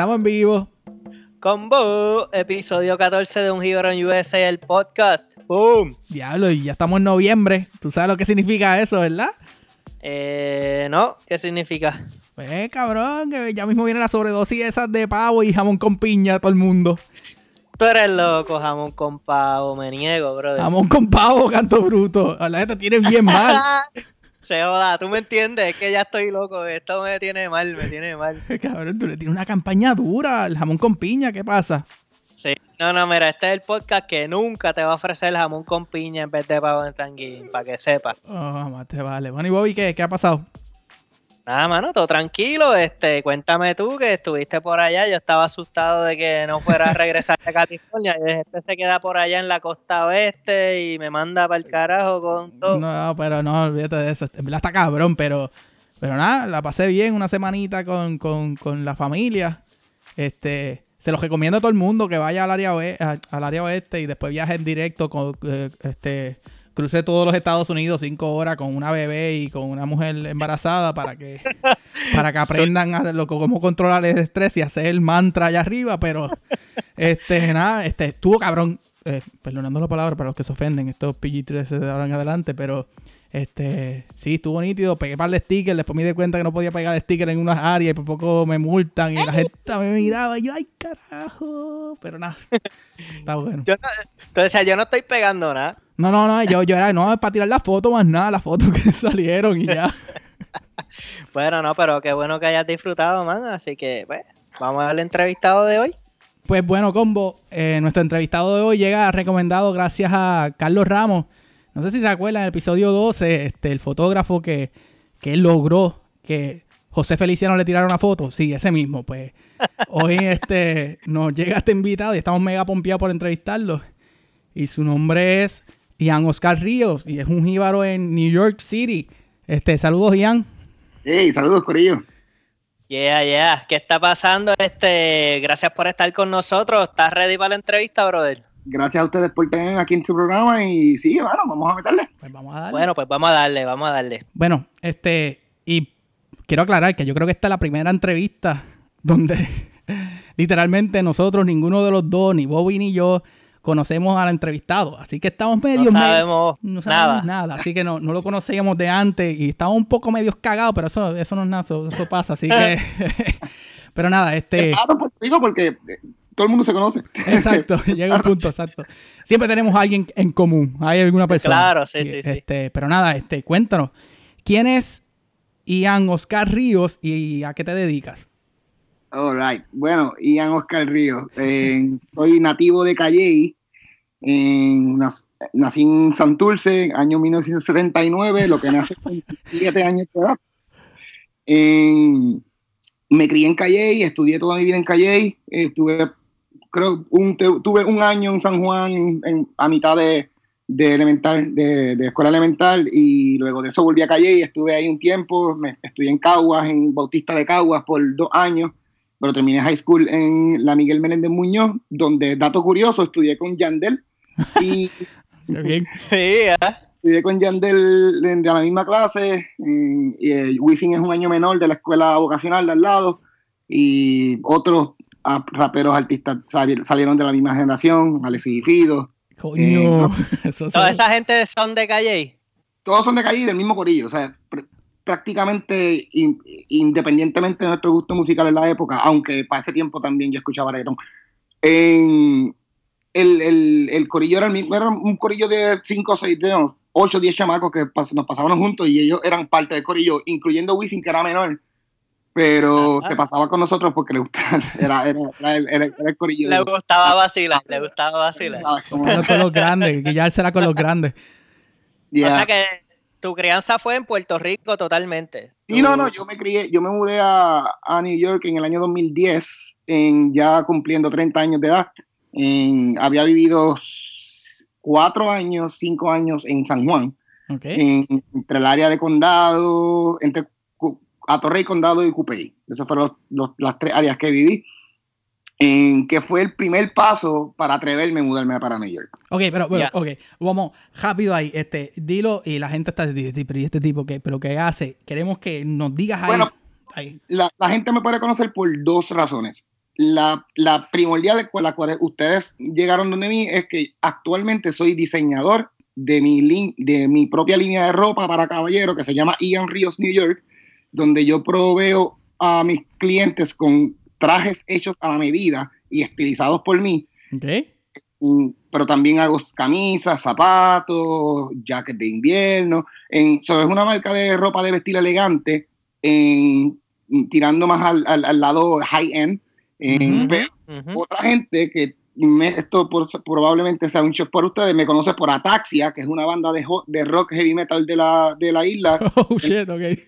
Estamos en vivo. Combo, episodio 14 de Un Hero en USA, el podcast. ¡Boom! Diablo, y ya estamos en noviembre. Tú sabes lo que significa eso, ¿verdad? Eh, no, ¿qué significa? Pues cabrón, que ya mismo viene la sobredosis esas de pavo y jamón con piña todo el mundo. Tú eres loco, jamón con pavo, me niego, brother. Jamón con pavo, canto bruto. La te tienes bien mal. Se joda, tú me entiendes, es que ya estoy loco, esto me tiene mal, me tiene mal. Cabrón, tú le tienes una campaña dura al jamón con piña, ¿qué pasa? Sí, no, no, mira, este es el podcast que nunca te va a ofrecer el jamón con piña en vez de pavo en tanguín, para que sepas. Oh, más te vale. Bueno, y Bobby, ¿qué, ¿qué ha pasado? Nada, mano, todo tranquilo. Este, cuéntame tú que estuviste por allá. Yo estaba asustado de que no fuera a regresar a California. Este se queda por allá en la costa oeste y me manda para el carajo con todo. No, pero no, olvídate de eso. En verdad está cabrón, pero, pero nada, la pasé bien una semanita con, con, con la familia. Este, se los recomiendo a todo el mundo que vaya al área oeste, al área oeste y después viaje en directo con eh, este crucé todos los Estados Unidos cinco horas con una bebé y con una mujer embarazada para que para que aprendan a lo, cómo controlar el estrés y hacer el mantra allá arriba, pero este nada, este estuvo cabrón, eh, perdonando la palabra para los que se ofenden, estos PG-13 de ahora en adelante, pero este, sí, estuvo nítido, pegué par de stickers, después me di cuenta que no podía pegar el sticker en unas áreas y por poco me multan y la gente me miraba y yo, ay carajo, pero nada, está bueno. Yo entonces, yo no estoy pegando nada. No, no, no, yo, yo era, no, es para tirar la foto más nada, las fotos que salieron y ya. bueno, no, pero qué bueno que hayas disfrutado, man, así que, pues, vamos al entrevistado de hoy. Pues bueno, Combo, eh, nuestro entrevistado de hoy llega recomendado gracias a Carlos Ramos, no sé si se acuerdan, en el episodio 12, este, el fotógrafo que, que logró que José Feliciano le tirara una foto. Sí, ese mismo. Pues hoy este, nos llega este invitado y estamos mega pompeados por entrevistarlo. Y su nombre es Ian Oscar Ríos y es un jíbaro en New York City. Este, saludos, Ian. Hey, saludos, Corillo. Yeah, yeah. ¿Qué está pasando? Este, gracias por estar con nosotros. ¿Estás ready para la entrevista, brother? gracias a ustedes por tener aquí en su programa y sí, bueno, vamos a meterle. Pues vamos a darle. Bueno, pues vamos a darle, vamos a darle. Bueno, este, y quiero aclarar que yo creo que esta es la primera entrevista donde literalmente nosotros, ninguno de los dos, ni Bobby ni yo, conocemos al entrevistado. Así que estamos medio... No sabemos, no sabemos nada. Así que no, no lo conocíamos de antes y estamos un poco medio cagados, pero eso, eso no es nada, eso, pasa. Así que... pero nada, este... Claro, pues digo porque todo el mundo se conoce. Exacto, llega un punto, exacto. Siempre tenemos a alguien en común, hay alguna persona. Claro, sí, sí, este, sí. Pero nada, este, cuéntanos, ¿quién es Ian Oscar Ríos y a qué te dedicas? All right. Bueno, Ian Oscar Ríos. Eh, soy nativo de Calley. nací en Santurce, año 1979, lo que me hace 27 años de edad. me crié en Calley, estudié toda mi vida en Calley, estuve creo, un, tuve un año en San Juan a mitad de, elemental, de, escuela elemental, y luego de eso volví a Calle y estuve ahí un tiempo, estudié en Caguas, en Bautista de Caguas por dos años, pero terminé high school en la Miguel Meléndez Muñoz, donde, dato curioso, estudié con Yandel, y... bien. Estudié con Yandel de la misma clase, y, eh, Wisin es un año menor de la escuela vocacional de al lado, y otros raperos artistas salieron de la misma generación, Alexis y Fido. Coño. Eh, ¿Toda esa gente son de Calle? Todos son de Calle del mismo corillo, o sea, prácticamente independientemente de nuestro gusto musical en la época, aunque para ese tiempo también yo escuchaba reggaetón. el, el, corillo era, el mismo, era un corillo de 5 o 6, 8 o 10 chamacos que nos pasábamos juntos y ellos eran parte del corillo, incluyendo Wisin, que era menor pero se pasaba con nosotros porque le gustaba, era, era, era, el corillo. Le gustaba vacilar, le gustaba vacilar. con los grandes, que ya será con los grandes. O sea que tu crianza fue en Puerto Rico totalmente. Sí, no, no, yo me crié, yo me mudé a, a New York en el año 2010, en, ya cumpliendo 30 años de edad. En, había vivido cuatro años, cinco años en San Juan. En, entre el área de condado, entre a Torrey, Condado y Cupey. Esas fueron las tres áreas que viví. En que fue el primer paso para atreverme a mudarme para New York. Ok, pero bueno, Ya. ok, vamos rápido ahí, este, dilo y la gente está diciendo, pero ¿y este tipo qué? ¿Pero qué hace? Queremos que nos digas ahí. Bueno, ahí. La, la gente me puede conocer por dos razones. La, la primordial con la cual ustedes llegaron donde mí es que actualmente soy diseñador de mi, lin- de mi propia línea de ropa para caballero que se llama Ian Ríos New York, donde yo proveo a mis clientes con trajes hechos a la medida y estilizados por mí, Ok. Mm, pero también hago camisas, zapatos, jackets de invierno. En, so, es una marca de ropa de vestir elegante, en, tirando más al, al- al lado high-end. En- Ujú. pero Ujú. Otra gente que me- esto por- probablemente sea un shock por ustedes, me conoce por Ataxia, que es una banda de, de rock heavy metal de la, de la isla, Oh, shit, ok.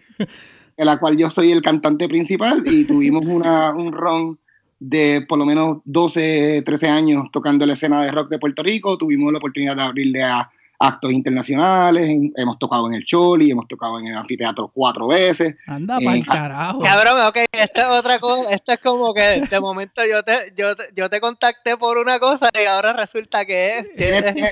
En la cual yo soy el cantante principal y tuvimos una, un run de por lo menos 12, 13 años tocando la escena de rock de Puerto Rico. Tuvimos la oportunidad de abrirle a actos internacionales. en- hemos tocado en el Choli, hemos tocado en el anfiteatro cuatro veces. Anda Eh, pa'l ah, carajo. Cabrón, ok, esta es otra cosa, esto es como que de momento yo te, yo, te- yo te contacté por una cosa y ahora resulta que es, que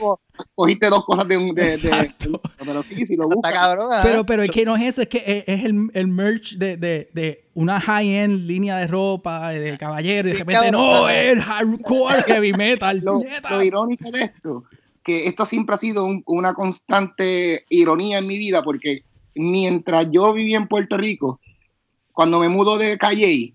Cogiste dos cosas de un... De, de- Exacto. pero sí, si lo está buscas. cabrón. ajá. Pero, pero es que no es eso, es que es, es el, el merch de, de, de una high-end línea de ropa, de caballero, y de Sí, repente, cabrón. no, es el hardcore heavy metal. lo irónico de esto, que esto siempre ha sido un- una constante ironía en mi vida, porque mientras yo vivía en Puerto Rico, cuando me mudo de Calle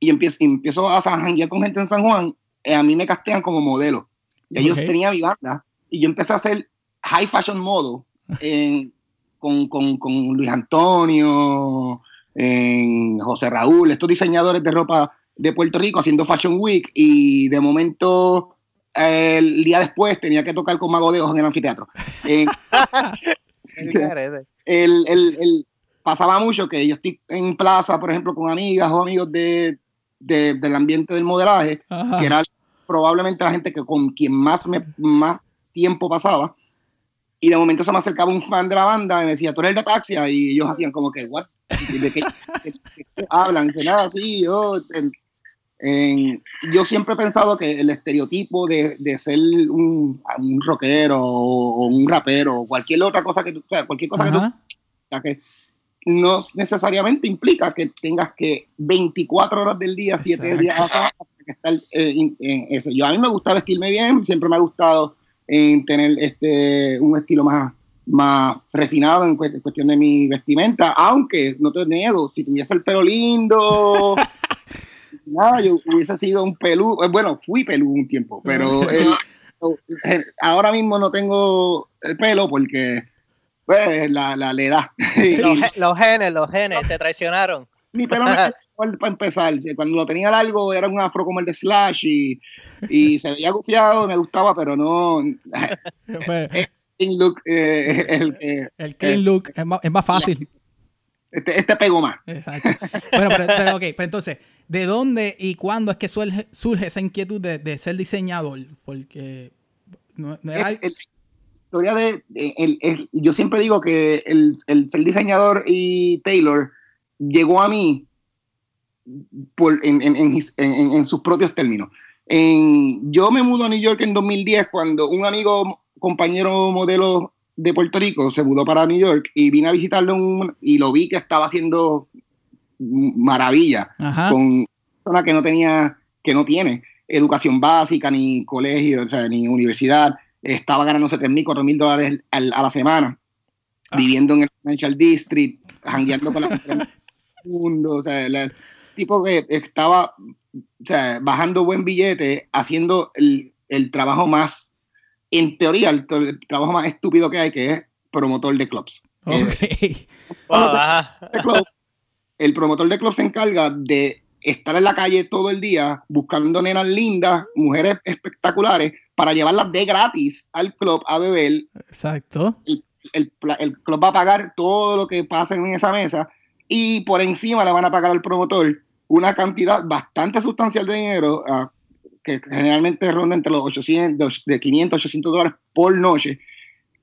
y empiezo, y empiezo a janguear con gente en San Juan, eh, a mí me castean como modelo. Ya yo Ok. tenía mi banda y yo empecé a hacer high fashion model en- con, con- con Luis Antonio, en José Raúl, estos diseñadores de ropa de Puerto Rico haciendo Fashion Week y de momento el día después tenía que tocar con Mago de Ojo en el anfiteatro. Eh, el, el- el- pasaba mucho que yo estoy en plaza, por ejemplo, con amigas o amigos de, de- del ambiente del modelaje, Ajá. que era probablemente la gente que con quien más, me, más tiempo pasaba. Y de momento se me acercaba un fan de la banda y me decía, tú eres el de Ataxia. Y ellos hacían como que, ¿what? ¿De qué, de qué hablan? Dice, nada, sí, yo. en- en- yo siempre he pensado que el estereotipo de, de ser un, un rockero o, un rapero o cualquier otra cosa que tú, o sea, cualquier cosa que tú no necesariamente implica que tengas que 24 horas del día, 7 Exacto. días a que estar eh, en eso. Yo a mí me gusta vestirme bien, siempre me ha gustado en tener este un estilo más, más refinado en cu- cuestión de mi vestimenta, aunque no te niego, si tuviese el pelo lindo, nada, yo hubiese sido un pelú, eh, bueno, fui pelú un tiempo, pero el- el- ahora mismo no tengo el pelo porque pues, la, la, la edad. Los, los genes, los genes, te traicionaron. mi pelo me para empezar. Cuando lo tenía largo era un afro como el de Slash y, y se veía gufiado, me gustaba, pero no. Fue Clean look, eh, el el clean look es más, es más fácil. Este, este pegó más. Exacto. Bueno, pero, pero, ok, pero entonces, ¿de dónde y cuándo es que surge, surge esa inquietud de, de ser diseñador? Porque no, no era El- el- historia de. de- el- yo siempre digo que el, el ser diseñador y Taylor llegó a mí por, en, en- en en- sus propios términos. En- yo me mudo a New York en 2010 cuando un amigo, compañero modelo de Puerto Rico, se mudó para New York y vine a visitarlo un- y lo vi que estaba haciendo maravilla Ajá. con una persona que no tenía, que no tiene educación básica, ni colegio, o sea, ni universidad, estaba ganándose 3 mil, 4 mil dólares al- a la semana, Ah. viviendo en el Financial District, jangueando con la mundo, o sea, el tipo que estaba o sea, bajando buen billete, haciendo el, el trabajo más, en teoría, el, el trabajo más estúpido que hay, que es promotor de clubs. Ok. Wow, ajá. de club, el promotor de club se encarga de estar en la calle todo el día buscando nenas lindas, mujeres espectaculares, para llevarlas de gratis al club a beber. Exacto. El, club va a pagar todo lo que pasa en esa mesa y por encima le van a pagar al promotor una cantidad bastante sustancial de dinero, ah, que generalmente ronda entre los 800, de 500 800 dólares por noche,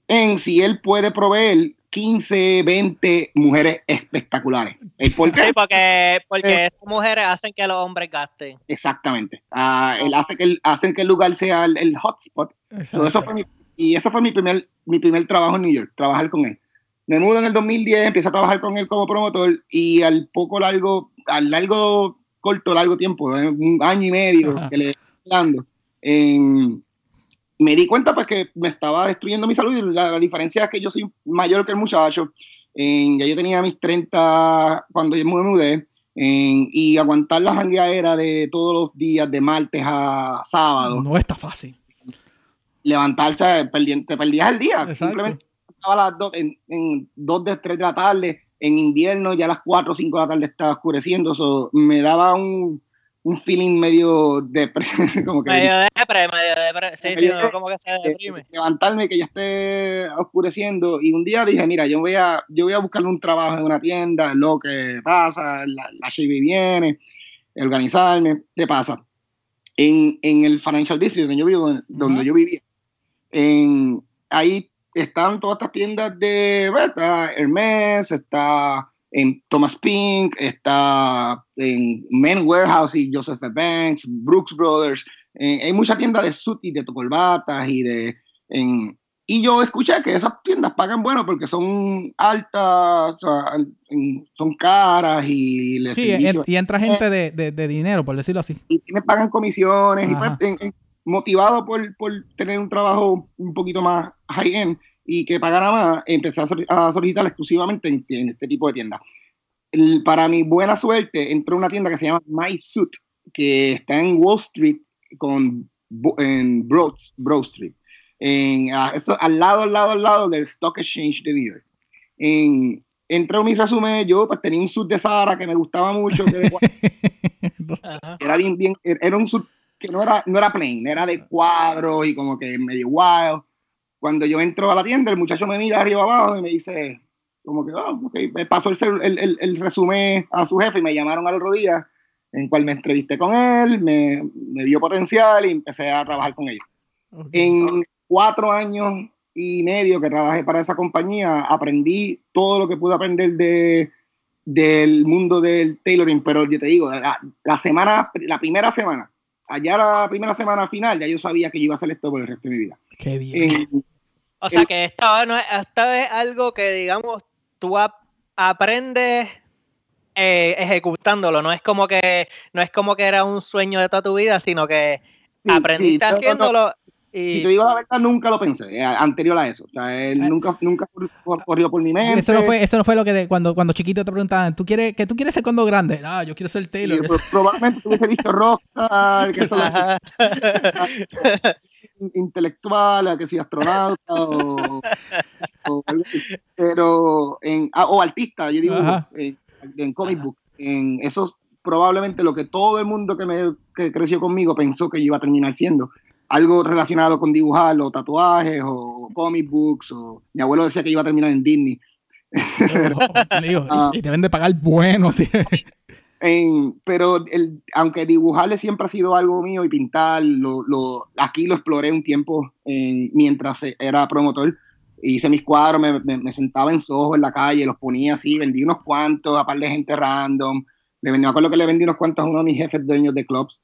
en si él puede proveer 15, 20 mujeres espectaculares. ¿Por qué? Sí, porque, porque Eh. mujeres hacen que los hombres gasten. Exactamente. Ah, él hace que el, hacen que el lugar sea el, el hotspot. So, eso fue mi- y eso fue mi primer, mi primer trabajo en New York, trabajar con él. Me mudo en el 2010, empiezo a trabajar con él como promotor y al poco largo, al largo, corto, largo tiempo, eh, un año y medio Ajá. que le en- me di cuenta pues que me estaba destruyendo mi salud y la, la diferencia es que yo soy mayor que el muchacho. En- ya yo tenía mis 30 cuando yo me mudé en- y aguantar la jangueadera de todos los días, de martes a sábado No está fácil. levantarse, perdi- te perdías el día. Exacto. Simplemente estaba a las dos, en, en dos de tres de la tarde, en invierno ya a las 4 o 5 de la tarde estaba oscureciendo, so, me daba un, un feeling medio de como que Medio depre, medio depre. Sí, sí, uno como que se deprime. levantarme que ya esté oscureciendo y un día dije mira yo voy a yo voy a buscar un trabajo en una tienda lo que pasa la, la Chevy viene organizarme qué pasa en, en el financial district donde yo vivo donde Ajá. yo vivía en ahí están todas estas tiendas de está Hermes está en Thomas Pink está en Men Warehouse y Joseph Banks Brooks Brothers eh, hay muchas tiendas de suit y de corbatas y de en, y yo escuché que esas tiendas pagan bueno porque son altas, o sea, en- son caras y les Sí, y entra gente de, de- de dinero, por decirlo así. y me pagan comisiones y pues, Ajá. en- en- motivado por, por tener un trabajo un poquito más high end y que pagara más, empecé a, soli- a solicitar exclusivamente en, en este tipo de tiendas. Para mi buena suerte, entré a una tienda que se llama My Suit, que está en Wall Street con en Broad, Broad Street. En, a- eso, al lado, al lado, al lado del Stock Exchange de New York. En, entré a mi resumen, yo pues tenía un suit de Sara que me gustaba mucho, que era bien, bien, era un sub que no era, no era plain, era de cuadros y como que medio wild. Cuando yo entro a la tienda, el muchacho me mira arriba abajo y me dice, como que, oh, ok, me pasó el, el, el, el resumen a su jefe y me llamaron al otro día, en cual me entrevisté con él, me, me vio potencial y empecé a trabajar con ellos. Ok. En cuatro años y medio que trabajé para esa compañía, aprendí todo lo que pude aprender de, del mundo del tailoring, pero yo te digo, la, la semana, la primera semana, allá la primera semana final, ya yo sabía que yo iba a hacer esto por el resto de mi vida. Qué bien. En- O sea que esta, no es, esta es algo que, digamos, tú ap- aprendes eh, ejecutándolo. No es como que no es como que era un sueño de toda tu vida, sino que sí, aprendiste sí, no, no, no, haciéndolo Si te digo la verdad, nunca lo pensé, eh, anterior a eso. O sea, él Ah. nunca, nunca cor- corrió por mi mente. Eso no fue, eso no fue lo que de- cuando, cuando chiquito te preguntaban, ¿tú quieres, ¿qué tú quieres ser cuando grande? No, yo quiero ser Taylor. pues, probablemente tuviese dicho rockstar, que eso Intelectual, que si astronauta o, o. Pero en, ah, o artista, yo digo, en, en comic Ajá. book, en eso es probablemente lo que todo el mundo que me que creció conmigo pensó que yo iba a terminar siendo. Algo relacionado con dibujar, o tatuajes, o comic books, o mi abuelo decía que iba a terminar en Disney. Digo, Ah. y, y deben de pagar bueno. sí. Pero el, aunque dibujarle siempre ha sido algo mío y pintar, lo, aquí lo exploré un tiempo en- mientras era promotor. Hice mis cuadros, me, sentaba en Soho en la calle, los ponía así, vendí unos cuantos a par de gente random. Le vendí, me acuerdo que le vendí unos cuantos a uno de mis jefes dueños de clubs.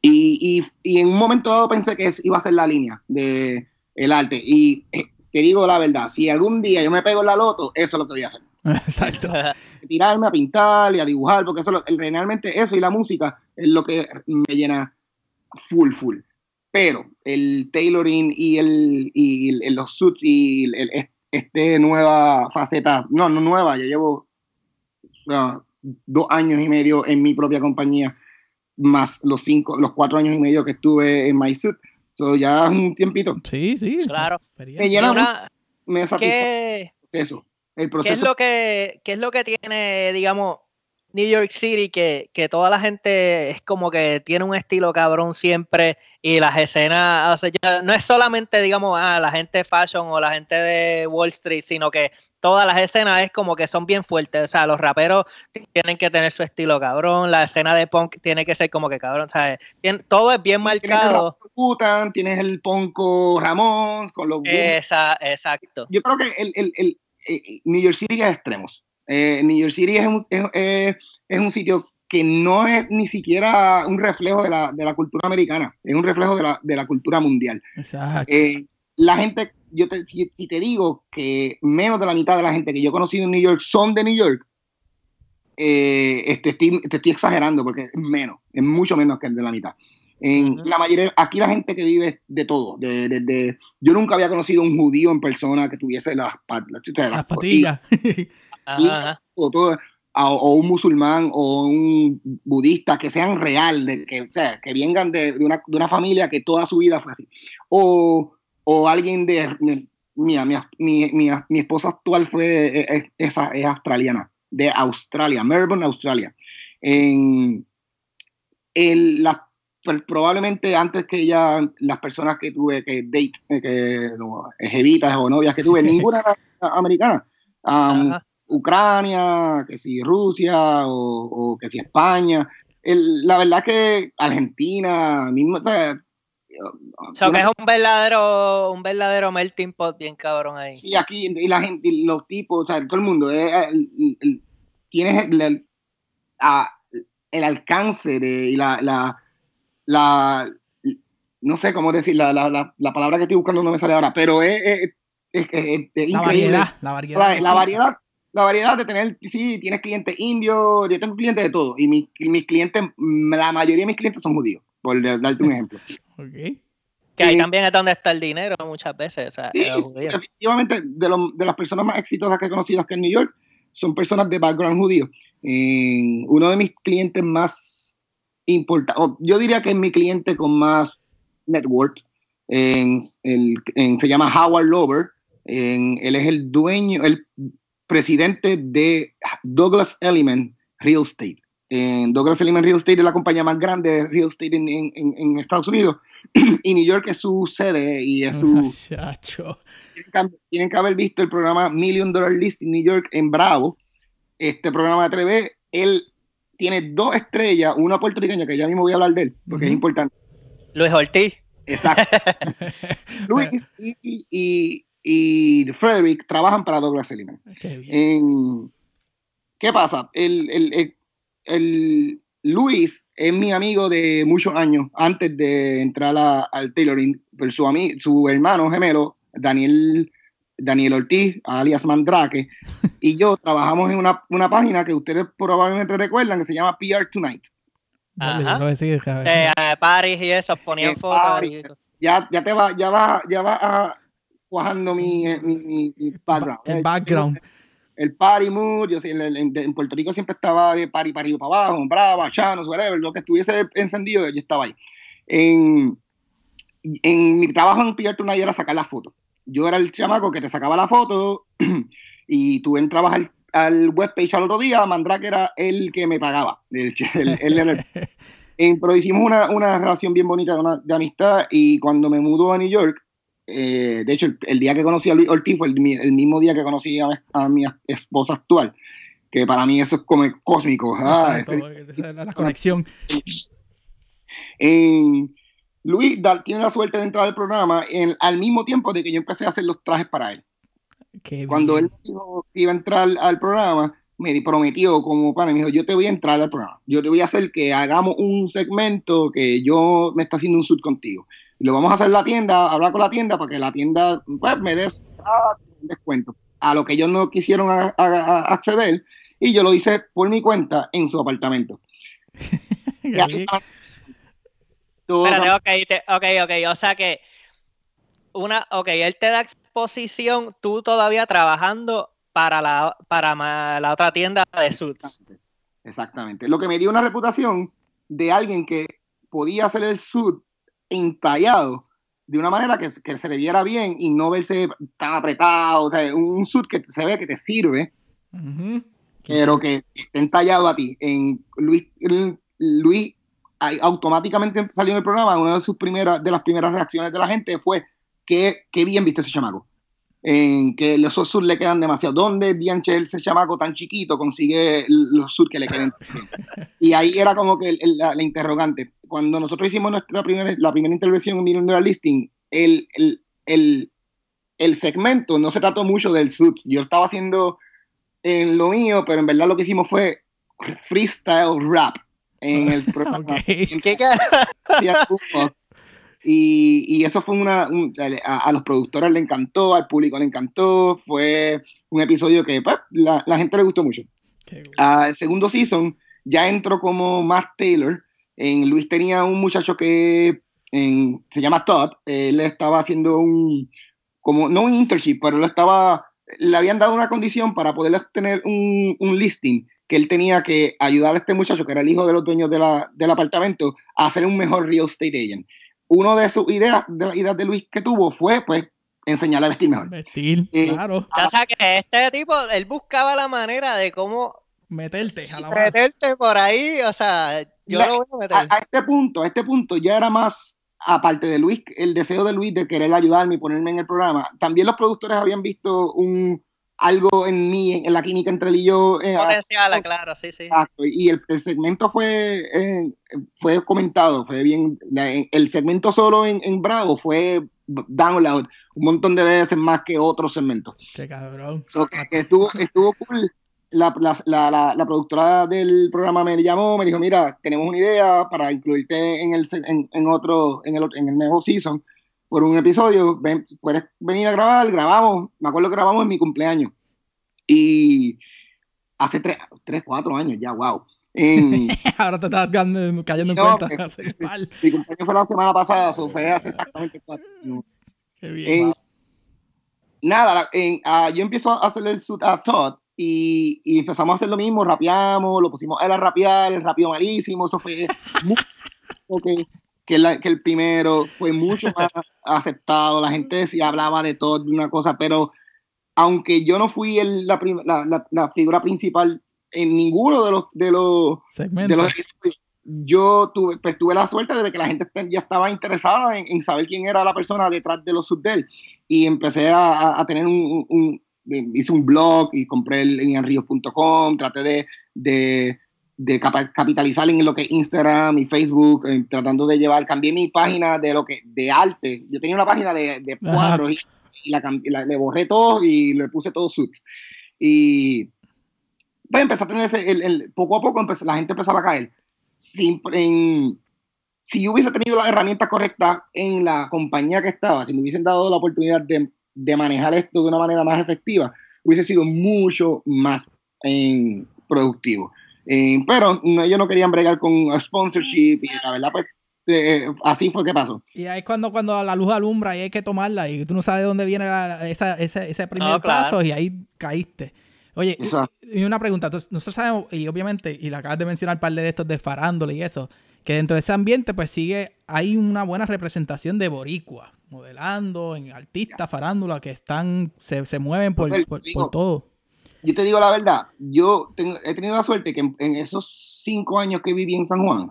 Y, y- en un momento dado pensé que iba a ser la línea de el arte. Y eh, te digo la verdad, si algún día yo me pego en la loto, eso es lo que voy a hacer Exacto. tirarme a pintar y a dibujar, porque eso, realmente eso y la música es lo que me llena full, full. Pero el tailoring y, el, y el- los suits y el, el- este nueva faceta, no, no nueva, yo llevo o sea, dos años y medio en mi propia compañía, más los cinco, los cuatro años y medio que estuve en My Suit. So, ya es un tiempito. Sí, sí. Claro. Me llena una- Me satisface ¿qué, eso. El qué es proceso. lo que qué es lo que tiene, digamos, New York City que, que, toda la gente es como que tiene un estilo cabrón siempre y las escenas, o sea, no es solamente, digamos, ah, la gente fashion o la gente de Wall Street, sino que todas las escenas es como que son bien fuertes, o sea, los raperos tienen que tener su estilo cabrón, la escena de punk tiene que ser como que cabrón, ¿sabes? todo es bien marcado. Tienes el, tienes el ponco Ramón con los... Esa, exacto. Yo creo que el, el, el, New York City es extremos. Eh, New York City es un, es, es un sitio que no es ni siquiera un reflejo de la, de la cultura americana, es un reflejo de la, de la cultura mundial. Eh, la gente, yo te, si, te digo que menos de la mitad de la gente que yo he conocido en New York son de New York, eh, este, estoy, te estoy exagerando porque es menos, es mucho menos que el de la mitad. En la mayoría, aquí la gente que vive de todo, de, de, yo nunca había conocido un judío en persona que tuviese las, las, las patillas. todo, o un musulmán o un budista que sean real, de que, o sea, que vengan de, una, de, una, familia que toda su vida fue así. O, o alguien de... Mía, mi, mi, mi, esposa actual fue es, es, es, australiana, de Australia, Melbourne, Australia. En, el, la, probablemente antes que ella, las personas que tuve que date, eh, que no, jevitas o novias que tuve, ninguna era americana. Um, Ucrania, que si Rusia o, que si España. la verdad que Argentina, mismo, o sea, que es un verdadero, un verdadero melting pot bien cabrón ahí. Sí, aquí, y la gente, los tipos, o sea, todo el mundo, eh, eh, tienes el, el, alcance de, y la, la, la, no sé cómo decir, la, la, la, palabra que estoy buscando no me sale ahora, pero es, es, es, la variedad, la variedad. La, variedad la variedad de tener, sí, tienes clientes indios, yo tengo clientes de todo, y mis, mis clientes, la mayoría de mis clientes son judíos, por darte un ejemplo. okay. Que ahí también es donde está el dinero muchas veces. O sí, efectivamente, de, de, las personas más exitosas que he conocido aquí en New York, son personas de background judío. uno de mis clientes más importantes, yo diría que es mi cliente con más network, en, el, en, se llama Howard Lover. En, él es el dueño, el presidente de Douglas Element Real Estate. En Douglas Element Real Estate es la compañía más grande de real estate en, en, en Estados Unidos y New York es su sede y es su... Tienen que, haber visto el programa Million Dollar List en New York en Bravo. Este programa de TV, él tiene dos estrellas, una puertorriqueña, que ya mismo voy a hablar de él, porque es importante. Luis Ortiz. Exacto. Luis y, y Frederick trabajan para Douglas Elliman. Qué, pasa? El, Luis es mi amigo de muchos años, antes de entrar al tailoring, pero su, su hermano gemelo, Daniel, Daniel Ortiz, alias Mandrake, y yo trabajamos en una, página que ustedes probablemente recuerdan, que se llama PR Tonight. Ajá. Eh, Paris y eso, ponían eh, fotos. Ya, ya te va, ya va, ya va a cuajando mi, mi, background. El background. El, party mood, yo en, Puerto Rico siempre estaba de party para arriba para abajo, brava, chanos, whatever, lo que estuviese encendido, yo estaba ahí. En, en mi trabajo en PR Tonight era sacar la foto. Yo era el chamaco que te sacaba la foto y tú entrabas al, al webpage al otro día, Mandrake era el que me pagaba. El, el, pero hicimos una, una relación bien bonita de, de, amistad y cuando me mudó a New York, eh, de hecho, el, día que conocí a Luis Ortiz fue el, mismo día que conocí a, mi esposa actual, que para mí eso es como cósmico. Ah, la, conexión. Luis tiene la suerte de entrar al programa al mismo tiempo de que yo empecé a hacer los trajes para él. Cuando él dijo que iba a entrar al programa, me prometió como pana, me dijo, yo te voy a entrar al programa, yo te voy a hacer que hagamos un segmento que yo me está haciendo un sud contigo lo vamos a hacer en la tienda, hablar con la tienda para que la tienda pues, me dé un descuento. A lo que ellos no quisieron acceder y yo lo hice por mi cuenta en su apartamento. Espérate, ok, ok, ok, o sea que una, ok, él te da exposición, tú todavía trabajando para la, para la otra tienda de suits. Exactamente. Lo que me dio una reputación de alguien que podía hacer el suit entallado de una manera que, se le viera bien y no verse tan apretado, o sea, un suit que se ve que te sirve. pero que estén tallados a ti. En Luis, Luis automáticamente salió en el programa, una de sus primeras, de las primeras reacciones de la gente fue que, qué bien viste ese chamaco. En que los sur le quedan demasiado. ¿Dónde Dianche ese chamaco tan chiquito consigue los sur que le queden? y ahí era como que la, interrogante. Cuando nosotros hicimos nuestra primera, la primera intervención en Millionaire Listing, el, el, el, el segmento no se trató mucho del suit. Yo estaba haciendo en lo mío, pero en verdad lo que hicimos fue freestyle rap en el programa. ¿Qué y, y, eso fue una. a, los productores le encantó, al público le encantó. Fue un episodio que pues, la, la, gente le gustó mucho. Al segundo season ya entró como más Taylor. En Luis tenía un muchacho que en, se llama Todd. Él estaba haciendo un. como No un internship, pero él estaba. Le habían dado una condición para poder tener un, un listing que él tenía que ayudar a este muchacho, que era el hijo de los dueños de la, del apartamento, a hacer un mejor real estate agent. Uno de sus ideas, de las ideas de Luis que tuvo fue, pues, enseñarle a vestir mejor. Vestir, eh, claro. O sea, que este tipo, él buscaba la manera de cómo... Meterte a la Meterte por ahí, o sea, yo lo voy a meter. A, este punto, a este punto ya era más, aparte de Luis, el deseo de Luis de querer ayudarme y ponerme en el programa, también los productores habían visto un algo en mí, en, la química entre él y yo. Eh, Potencial, claro, sí, sí. Exacto, y el, el segmento fue, eh, fue comentado, fue bien, el segmento solo en, en, Bravo fue download un montón de veces más que otros segmentos. Qué cabrón. que, estuvo, estuvo cool. La, la, la, la, productora del programa me llamó, me dijo, mira, tenemos una idea para incluirte en el, en, en otro, en el, en el nuevo season por un episodio, ven, puedes venir a grabar, grabamos, me acuerdo que grabamos en mi cumpleaños. Y hace tres, tres cuatro años ya, wow. Ahora te estás cayendo en cuenta. mi cumpleaños fue la semana pasada, eso fue hace exactamente cuatro años. Qué bien. Nada, ah, yo empiezo a hacerle el suit a Todd y, y, empezamos a hacer lo mismo, rapeamos, lo pusimos a él a rapear, el rapeo malísimo, eso fue muy, okay que, el primero, fue mucho más aceptado, la gente decía, hablaba de todo, de una cosa, pero aunque yo no fui el, la, la, la, figura principal en ninguno de los, de los, de los yo tuve, pues, tuve la suerte de que la gente ya estaba interesada en, saber quién era la persona detrás de los subdel y empecé a, a, tener un, un, hice un blog y compré el, en enríos.com, traté de, de de capitalizar en lo que es Instagram y Facebook, eh, tratando de llevar, cambié mi página de lo que, de arte. Yo tenía una página de, de cuadros y, la, le borré todo y le puse todo suits. Y pues empecé a tener ese, el, poco a poco la gente empezaba a caer. Siempre en, si yo hubiese tenido las herramientas correctas en la compañía que estaba, si me hubiesen dado la oportunidad de, de manejar esto de una manera más efectiva, hubiese sido mucho más eh, productivo. Eh, pero ellos no querían bregar con sponsorship y la verdad, pues eh, así fue que pasó. Y ahí es cuando, cuando la luz alumbra y hay que tomarla y tú no sabes de dónde viene esa, ese, ese primer paso y ahí caíste. Oye, y una pregunta, nosotros sabemos, y obviamente, y le acabas de mencionar un par de estos de farándula y eso, que dentro de ese ambiente pues sigue, hay una buena representación de boricua, modelando, en artistas, farándula, que están, se, se mueven por, por todo yo te digo la verdad, yo he tenido la suerte que en, esos cinco años que viví en San Juan,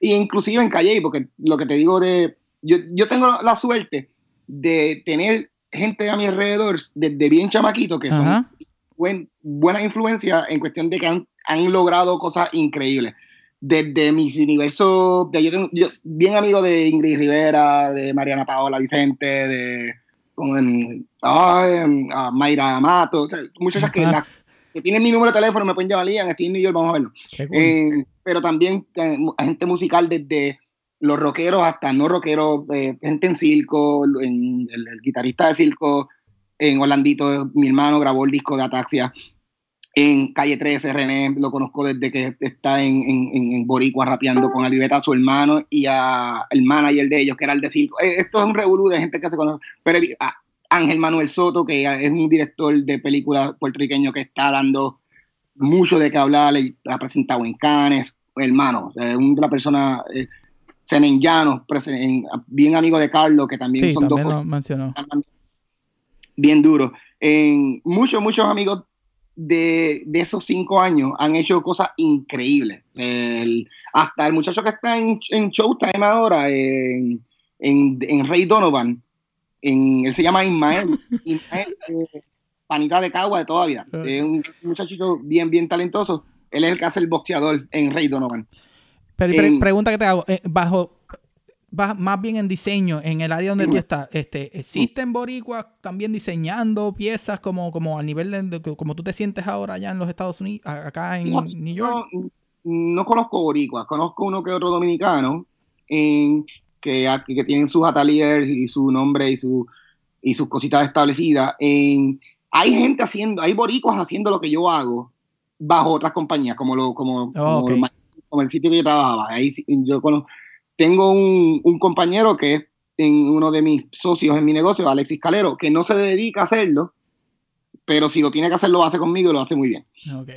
e inclusive en Calle, porque lo que te digo de, yo, yo tengo la suerte de tener gente a mi alrededor desde bien chamaquito que son buen, buena influencia en cuestión de que han, han logrado cosas increíbles. Desde mis universos, de, yo, yo bien amigo de Ingrid Rivera, de Mariana Paola Vicente, de con a Mayra Mato, muchachas que, que, tienen mi número de teléfono, me pueden llamar, Lian, estoy en New York, vamos a verlo. Eh, pero también eh, gente musical desde los rockeros hasta no rockeros, eh, gente en circo, en, el, guitarrista de circo en Orlandito, mi hermano grabó el disco de Ataxia en Calle 13, René, lo conozco desde que está en, en, en Boricua rapeando con Aliveta, su hermano, y a el manager de ellos, que era el de circo. Eh, esto es un revolú de gente que se conoce. Pero Ángel Manuel Soto, que es un director de películas puertorriqueño que está dando mucho de qué hablar, y ha presentado en Cannes, hermano, una persona... Eh, Senenllano, bien amigo de Carlos, que también son dos. mencionó. Bien duro. En muchos, muchos amigos de, de esos cinco años han hecho cosas increíbles. El- hasta el muchacho que está en, en Showtime ahora, en, en, en Ray Donovan, en, él se llama Ismael, Ismael eh, panita de cagua de toda vida. Es un muchachito bien, bien talentoso. Él es el que hace el boxeador en Ray Donovan. Pero pregunta que te hago, eh, bajo, va- más bien en diseño, en el área donde tú estás, este, ¿existen boricuas también diseñando piezas como, como al nivel de, como tú te sientes ahora allá en los Estados Unidos, acá en No, New York? No, no conozco boricuas, conozco uno que otro dominicano en, que, aquí- que tienen sus ateliers y su nombre y, su, y sus cositas establecidas. En, hay gente haciendo, hay boricuas haciendo lo que yo hago bajo otras compañías, como, lo, como, como el sitio que yo trabajaba. Ahí yo conozco, tengo un, un compañero que es en uno de mis socios en mi negocio, Alexis Calero, que no se dedica a hacerlo, pero si lo tiene que hacer, lo hace conmigo y lo hace muy bien. Ok.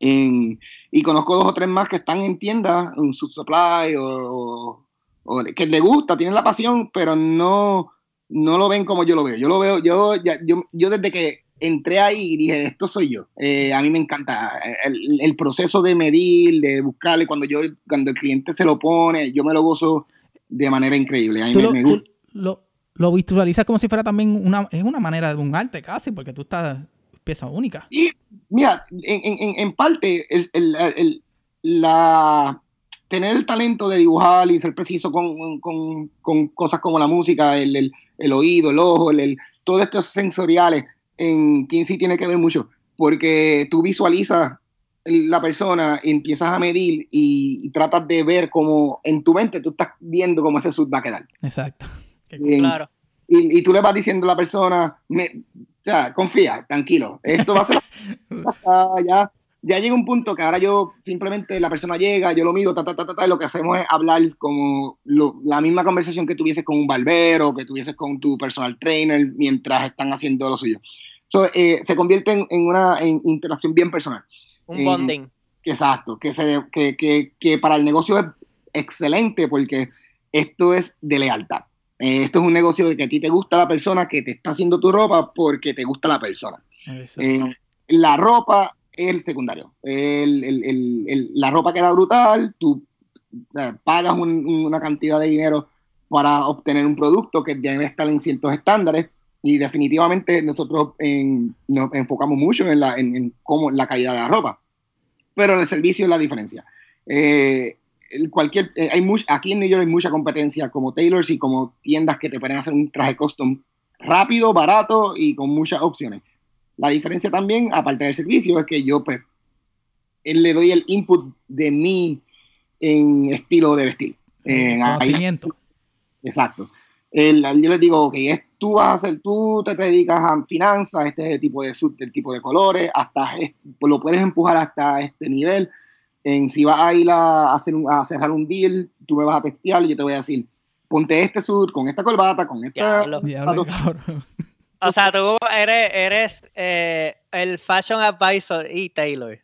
En- y conozco dos o tres más que están en tiendas, en Sub Supply, o, o que le gusta, tienen la pasión, pero no, no lo ven como yo lo veo. Yo lo veo, yo, ya- yo, yo desde que entré ahí dije, esto soy yo. Eh, a mí me encanta el, el proceso de medir, de buscarle, cuando, yo, cuando el cliente se lo pone, yo me lo gozo de manera increíble. A mí me, lo, me gusta. lo- lo visualizas como si fuera también una, es una manera de un arte casi, porque tú estás pieza única. Y mira, en, en- en- parte, el, el- la, tener el talento de dibujar y ser preciso con, con- con cosas como la música, el, el- el oído, el ojo, el, todos estos sensoriales, en Kinsey tiene que ver mucho, porque tú visualizas la persona, empiezas a medir y, y tratas de ver cómo en tu mente tú estás viendo cómo ese sud va a quedar. Exacto. Claro. y, y tú le vas diciendo a la persona, me- o sea, confía, tranquilo, esto va a ser ya, ya llega un punto que ahora yo simplemente la persona llega, yo lo miro, ta, ta, ta, ta, ta, y lo que hacemos es hablar como lo- la misma conversación que tuvieses con un barbero, que tuvieses con tu personal trainer mientras están haciendo lo suyo. So, eh, se convierte en, en una en interacción bien personal. Un Eh, bonding. Exacto, que, se, que, que, que para el negocio es excelente porque esto es de lealtad. Eh, esto es un negocio de que a ti te gusta la persona que te está haciendo tu ropa porque te gusta la persona. Eh, la ropa es el secundario. El- el- el- el- la ropa queda brutal, tú o sea, pagas un- una cantidad de dinero para obtener un producto que debe estar en ciertos estándares y definitivamente nosotros en- nos enfocamos mucho en, la, en, en cómo la calidad de la ropa, pero el servicio es la diferencia. Eh, cualquier, eh, hay much- aquí en New York hay mucha competencia como tailors y como tiendas que te pueden hacer un traje custom rápido, barato y con muchas opciones. La diferencia también, aparte del servicio, es que yo pues le doy el input de mi en estilo de vestir. En- ahí- Conocimiento. exacto. El- yo les digo, ok, es, tú vas a hacer, tú te dedicas a finanzas, este es el tipo de sub, el tipo de colores, hasta lo puedes empujar hasta este nivel. En, si vas a ir a, hacer un- a cerrar un deal, tú me vas a textear y yo te voy a decir, ponte este sud con esta corbata, con esta... Diablo. Diablo. O sea, tú eres, eres eh, el fashion advisor y Taylor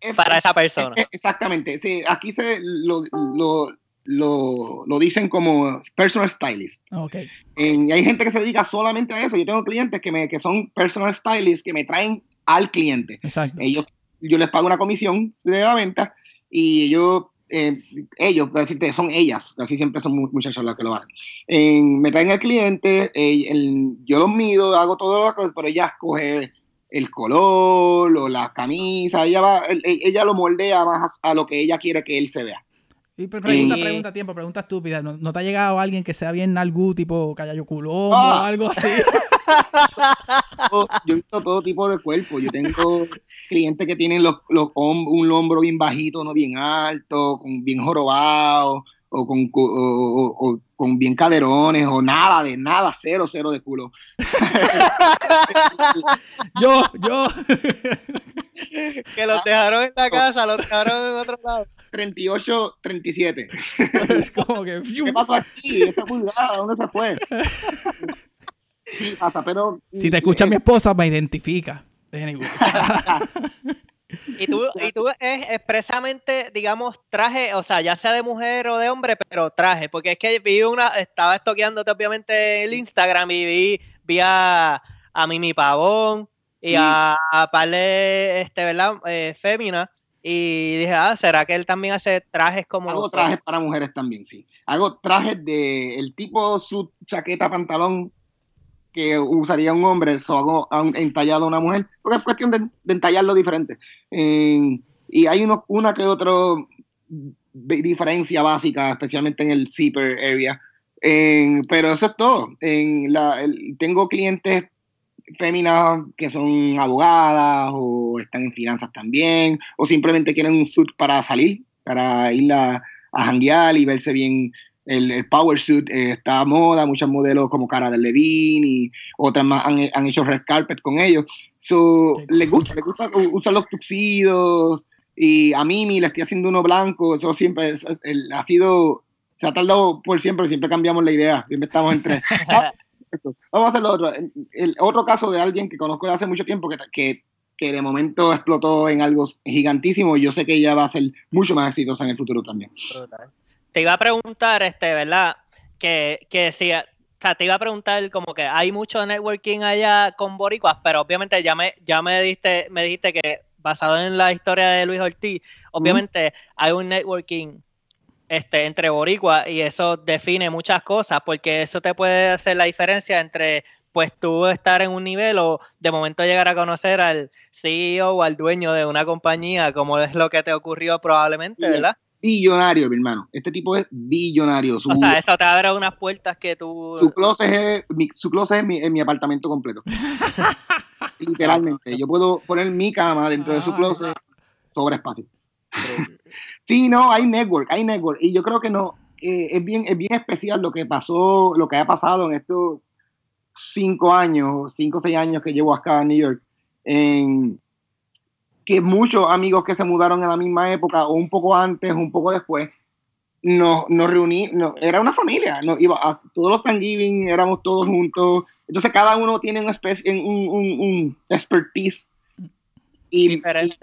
Es- para esa persona. Exactamente. Sí, aquí se lo, lo, lo, lo dicen como personal stylist. Ok. En- y hay gente que se dedica solamente a eso. Yo tengo clientes que, me, que son personal stylists que me traen al cliente. Exacto. Ellos, yo les pago una comisión de la venta y ellos, eh, ellos, decirte, son ellas, casi siempre son mu- muchachos las que lo hacen. En- me traen al cliente, eh, el- yo los mido, hago todo lo que, pero ella escoge el color o las camisas, ella, va, el- el- ella lo moldea más a, a lo que ella quiere que él se vea. Y pre- pregunta, Eh, pregunta, tiempo, pregunta estúpida. ¿No, no te ha llegado alguien que sea bien nalgú, tipo Callayo Culón Ah. o algo así? Yo- he visto todo tipo de cuerpo. Yo tengo clientes que tienen los, los un hombro bien bajito, no bien alto, con bien jorobado, o con, o- o- o con bien caderones, o nada de nada, cero, cero de culo. yo, yo. Que los dejaron en la casa, los dejaron en otro lado. 38, 37. es como que. ¿Qué pasó aquí? Esta pulgada, ¿dónde se fue? Sí, pasa, pero. Si te escucha mi esposa, me identifica. Y tú, y tú es expresamente, digamos, traje, o sea, ya sea de mujer o de hombre, pero traje, porque es que vi una, estaba estoqueándote obviamente el Instagram y vi, vi a, a Mimi Pavón, y Sí. a, a par de, este, ¿verdad? Eh, fémina. Y dije, ah, ¿será que él también hace trajes como... Hago trajes para mujeres también, sí. Hago trajes de el tipo su chaqueta, pantalón que usaría un hombre, a un- entallado a una mujer, porque es cuestión de, de entallarlo diferente. Eh, y hay unos, una que otro de- diferencia básica, especialmente en el zipper area. Eh, pero eso es todo. En la, el- tengo clientes féminas que son abogadas o están en finanzas también, o simplemente quieren un suit para salir, para ir a, a janguear y verse bien. El, el power suit eh, está a moda, muchos modelos como Cara de Levine y otras más han, han hecho red carpet con ellos. So, les gusta, les gusta usar los tuxidos y a Mimi le estoy haciendo uno blanco, eso siempre es- es- el- ha sido, se ha tardado por siempre, siempre cambiamos la idea, siempre estamos entre, esto. Vamos a hacer lo otro. El, el otro caso de alguien que conozco de hace mucho tiempo que, que, que de momento explotó en algo gigantísimo y yo sé que ella va a ser mucho más exitosa en el futuro también. Te iba a preguntar, este, ¿verdad? Que, que si, o sea, te iba a preguntar como que hay mucho networking allá con boricuas, pero obviamente ya me, ya me diste, me dijiste que basado en la historia de Luis Ortiz, obviamente hay un networking este, entre boricuas y eso define muchas cosas, porque eso te puede hacer la diferencia entre pues tú estar en un nivel o de momento llegar a conocer al CEO o al dueño de una compañía, como es lo que te ocurrió probablemente, Sí. ¿verdad? Billonario, mi hermano. Este tipo es billonario. Su, O sea, eso te abre unas puertas que tú... su closet es, mi, su closet es mi, es mi apartamento completo. Literalmente. Yo puedo poner mi cama dentro de su Ah. closet sobre espacio. Sí, no, hay network, hay network. Y yo creo que no, eh, es, bien, es bien especial lo que pasó, lo que ha pasado en estos cinco años, cinco o seis años que llevo acá en New York. En, que muchos amigos que se mudaron en la misma época, o un poco antes, un poco después, nos, nos reuní, no, era una familia, nos iba a todos los Thanksgiving, éramos todos juntos. Entonces cada uno tiene una especie, un, un, un expertise. Y,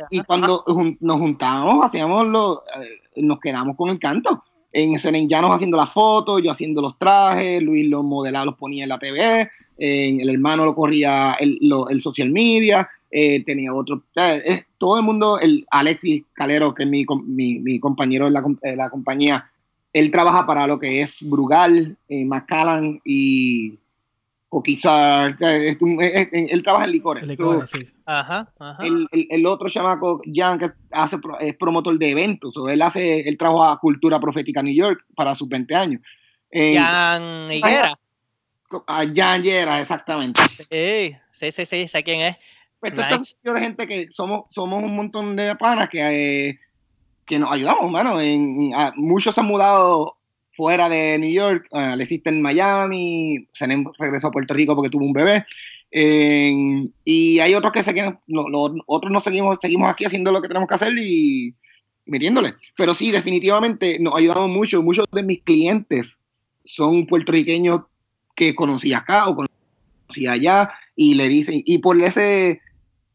y- cuando jun- nos juntamos, hacíamos lo, eh, nos quedamos con el canto. En Serellanos haciendo las fotos, yo haciendo los trajes, Luis los modelaba, los ponía en la TV, en el hermano lo corría el, lo- el social media, eh, tenía otro, o sea, es- todo el mundo, el Alexis Calero, que es mi, mi, mi compañero en la, com- en la compañía, él trabaja para lo que es Brugal, eh, Macallan y Coquizar, o sea, es un- es- es- él trabaja en licores. El So, licor, sí. Ajá, ajá. el, el- el otro chamaco, Jan, que hace, pro- es promotor de eventos, o él hace, él trabaja Cultura Profética New York para sus 20 años. Eh, Jan Higuera. a Jan Llera, exactamente. Sí, sí, sí, sí, sé quién es. Pues Nice. señora de gente que somos, somos un montón de panas que, eh, que nos ayudamos, mano. En, en- a- muchos se han mudado fuera de New York, uh, le existe en Miami, Senem regresó a Puerto Rico porque tuvo un bebé. En- y hay otros que se quedan, lo- lo- otros no seguimos, seguimos aquí haciendo lo que tenemos que hacer y metiéndole. Pero sí, definitivamente nos ayudamos mucho. Muchos de mis clientes son puertorriqueños que conocí acá o conocí allá y le dicen, y por ese,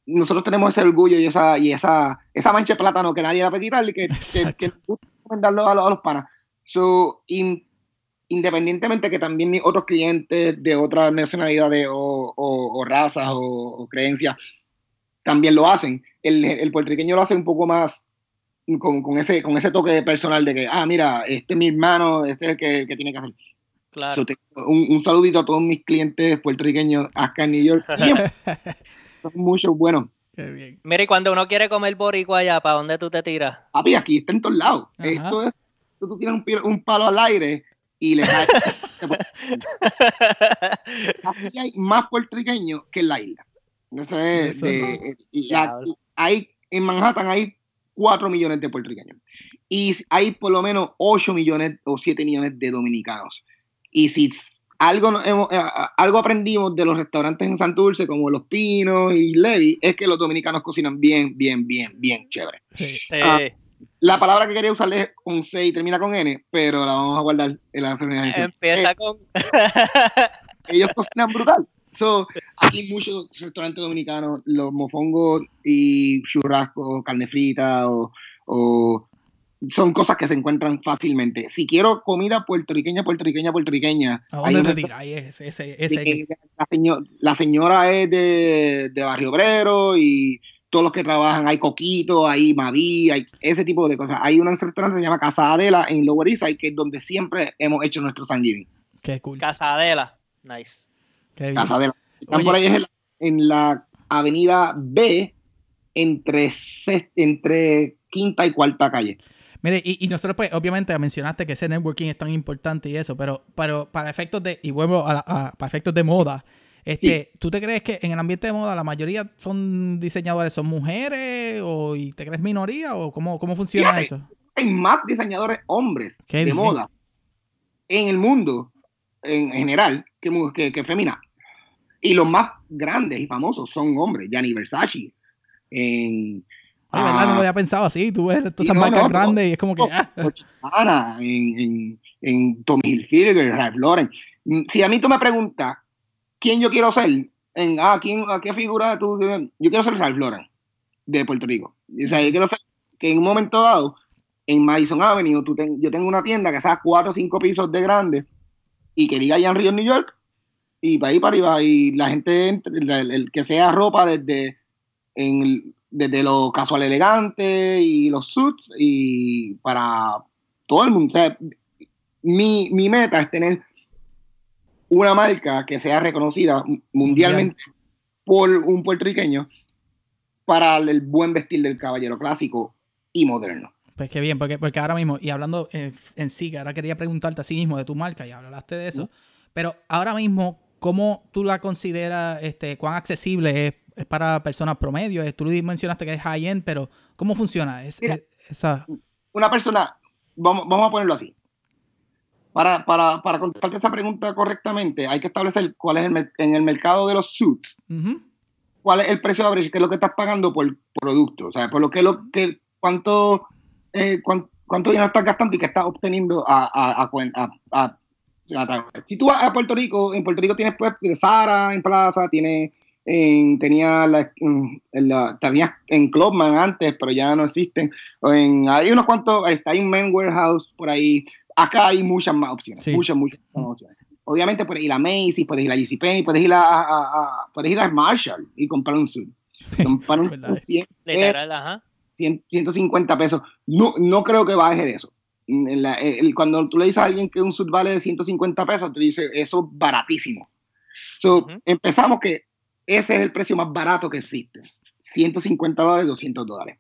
nosotros tenemos ese orgullo y esa, y esa, esa mancha de plátano que nadie le apetita y que, que, que nos gusta recomendarlo a los, a los panas. So, in- independientemente que también mis otros clientes de otras nacionalidades o, o- o razas o, o creencias también lo hacen, el, el puertorriqueño lo hace un poco más con, con ese, con ese toque personal de que, ah, mira, este es mi hermano, este es el que, que tiene que hacer. Claro. So, te- un, un saludito a todos mis clientes puertorriqueños acá en New York. Son muchos buenos. Qué bien. Mira, y cuando uno quiere comer boricua allá, ¿para dónde tú te tiras? Papi, aquí está en todos lados. Ajá. Esto es, tú, tú tienes un, palo al aire y le cae. aquí hay más puertorriqueños que en la isla. Eso es Eso de- no. eh, la- Diablo. hay, en Manhattan hay 4 millones de puertorriqueños. Y hay por lo menos 8 millones o 7 millones de dominicanos. Y si algo, hemos- eh, algo aprendimos de los restaurantes en Santurce, como Los Pinos y Levi, es que los dominicanos cocinan bien, bien, bien, bien chévere. Sí. Ah, La palabra que quería usar es con C y termina con N, pero la vamos a guardar en la Empieza Eh, con. ellos cocinan brutal. So, aquí muchos restaurantes dominicanos, los mofongos y churrascos, carne frita o, o son cosas que se encuentran fácilmente. Si quiero comida puertorriqueña, puertorriqueña, puertorriqueña. ¿A dónde te tiras? Ahí ese, ese, ese que, la, señor, la, señora es de, de, Barrio Obrero y todos los que trabajan, hay Coquito, hay Maví, hay ese tipo de cosas. Hay un restaurante que se llama Casa Adela en Lower East que es donde siempre hemos hecho nuestro San Qué cool. Casa Adela, nice. Qué Casa Adela. Están por ahí en en la avenida B entre, entre quinta y cuarta calle. Mire, y, nosotros, pues, obviamente mencionaste que ese networking es tan importante y eso, pero, pero para efectos de, y vuelvo a, para efectos de moda, este, ¿tú te crees que en el ambiente de moda la mayoría son diseñadores, son mujeres, o y te crees minoría, o cómo, cómo funciona eso? Hay más diseñadores hombres de moda en el mundo en general que, que, que femina. Y los más grandes y famosos son hombres, Gianni Versace, en Ay, ¿verdad? no lo había pensado así. Tú ves todas esas marcas grandes y es como que. Ah. En, en, en, Tommy Hilfiger, Ralph Lauren. Mm, si a mí tú me preguntas quién yo quiero ser, en, ah, ¿quién, ¿a qué figura tú? Yo quiero ser Ralph Lauren de Puerto Rico. O sea, yo quiero ser que en un momento dado, en Madison Avenue, tú yo tengo una tienda que sea cuatro o cinco pisos de grande y que diga en Río, New York, y para ahí para arriba, y la gente, el, el que sea ropa desde en desde lo casual elegante y los suits y para todo el mundo. O sea, mi, mi meta es tener una marca que sea reconocida mundialmente por un puertorriqueño para el buen vestir del caballero clásico y moderno. Pues qué bien, porque, porque ahora mismo, y hablando en, sí, que ahora quería preguntarte a sí mismo de tu marca, y hablaste de eso, pero ahora mismo, ¿cómo tú la consideras, este, cuán accesible es es para personas promedio. Tú mencionaste que es high-end, pero ¿cómo funciona es, esa? Una persona, vamos, vamos a ponerlo así. Para, para, para, contestarte esa pregunta correctamente, hay que establecer cuál es el, en el mercado de los suits, cuál es el precio de average, qué es lo que estás pagando por producto, o sea, por lo que, lo que cuánto, eh, cuánto, dinero estás gastando y qué estás obteniendo a, a, a, si tú vas a Puerto Rico, en Puerto Rico tienes pues Sara en Plaza, tienes tenía la, en, tenía en Clubman antes, pero ya no existen. En, hay unos cuantos, está un Men Warehouse por ahí. Acá hay muchas más opciones, muchas, muchas más opciones. Obviamente puedes ir a Macy's, puedes ir a JCPenney, puedes ir a, a, puedes ir a Marshall y comprar un suit. Comprar un 100, 150 pesos. No, no creo que baje de eso. cuando tú le dices a alguien que un suit vale de 150 pesos, tú dices, eso es baratísimo. So, Empezamos que ese es el precio más barato que existe. 150 dólares, 200 dólares.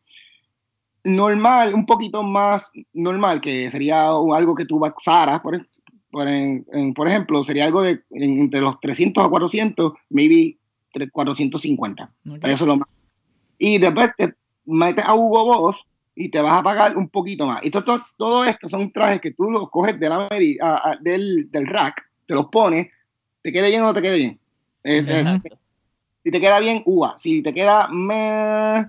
Normal, un poquito más normal, que sería algo que tú a por, por, por ejemplo, sería algo de entre los 300 a 400, maybe 450. Eso es lo más. Y después te metes a Hugo Boss y te vas a pagar un poquito más. Y todo, todo, esto son trajes que tú los coges de la, del, del rack, te los pones, te quede bien o no te quede bien. Es, si te queda bien, uva. Si te queda meh,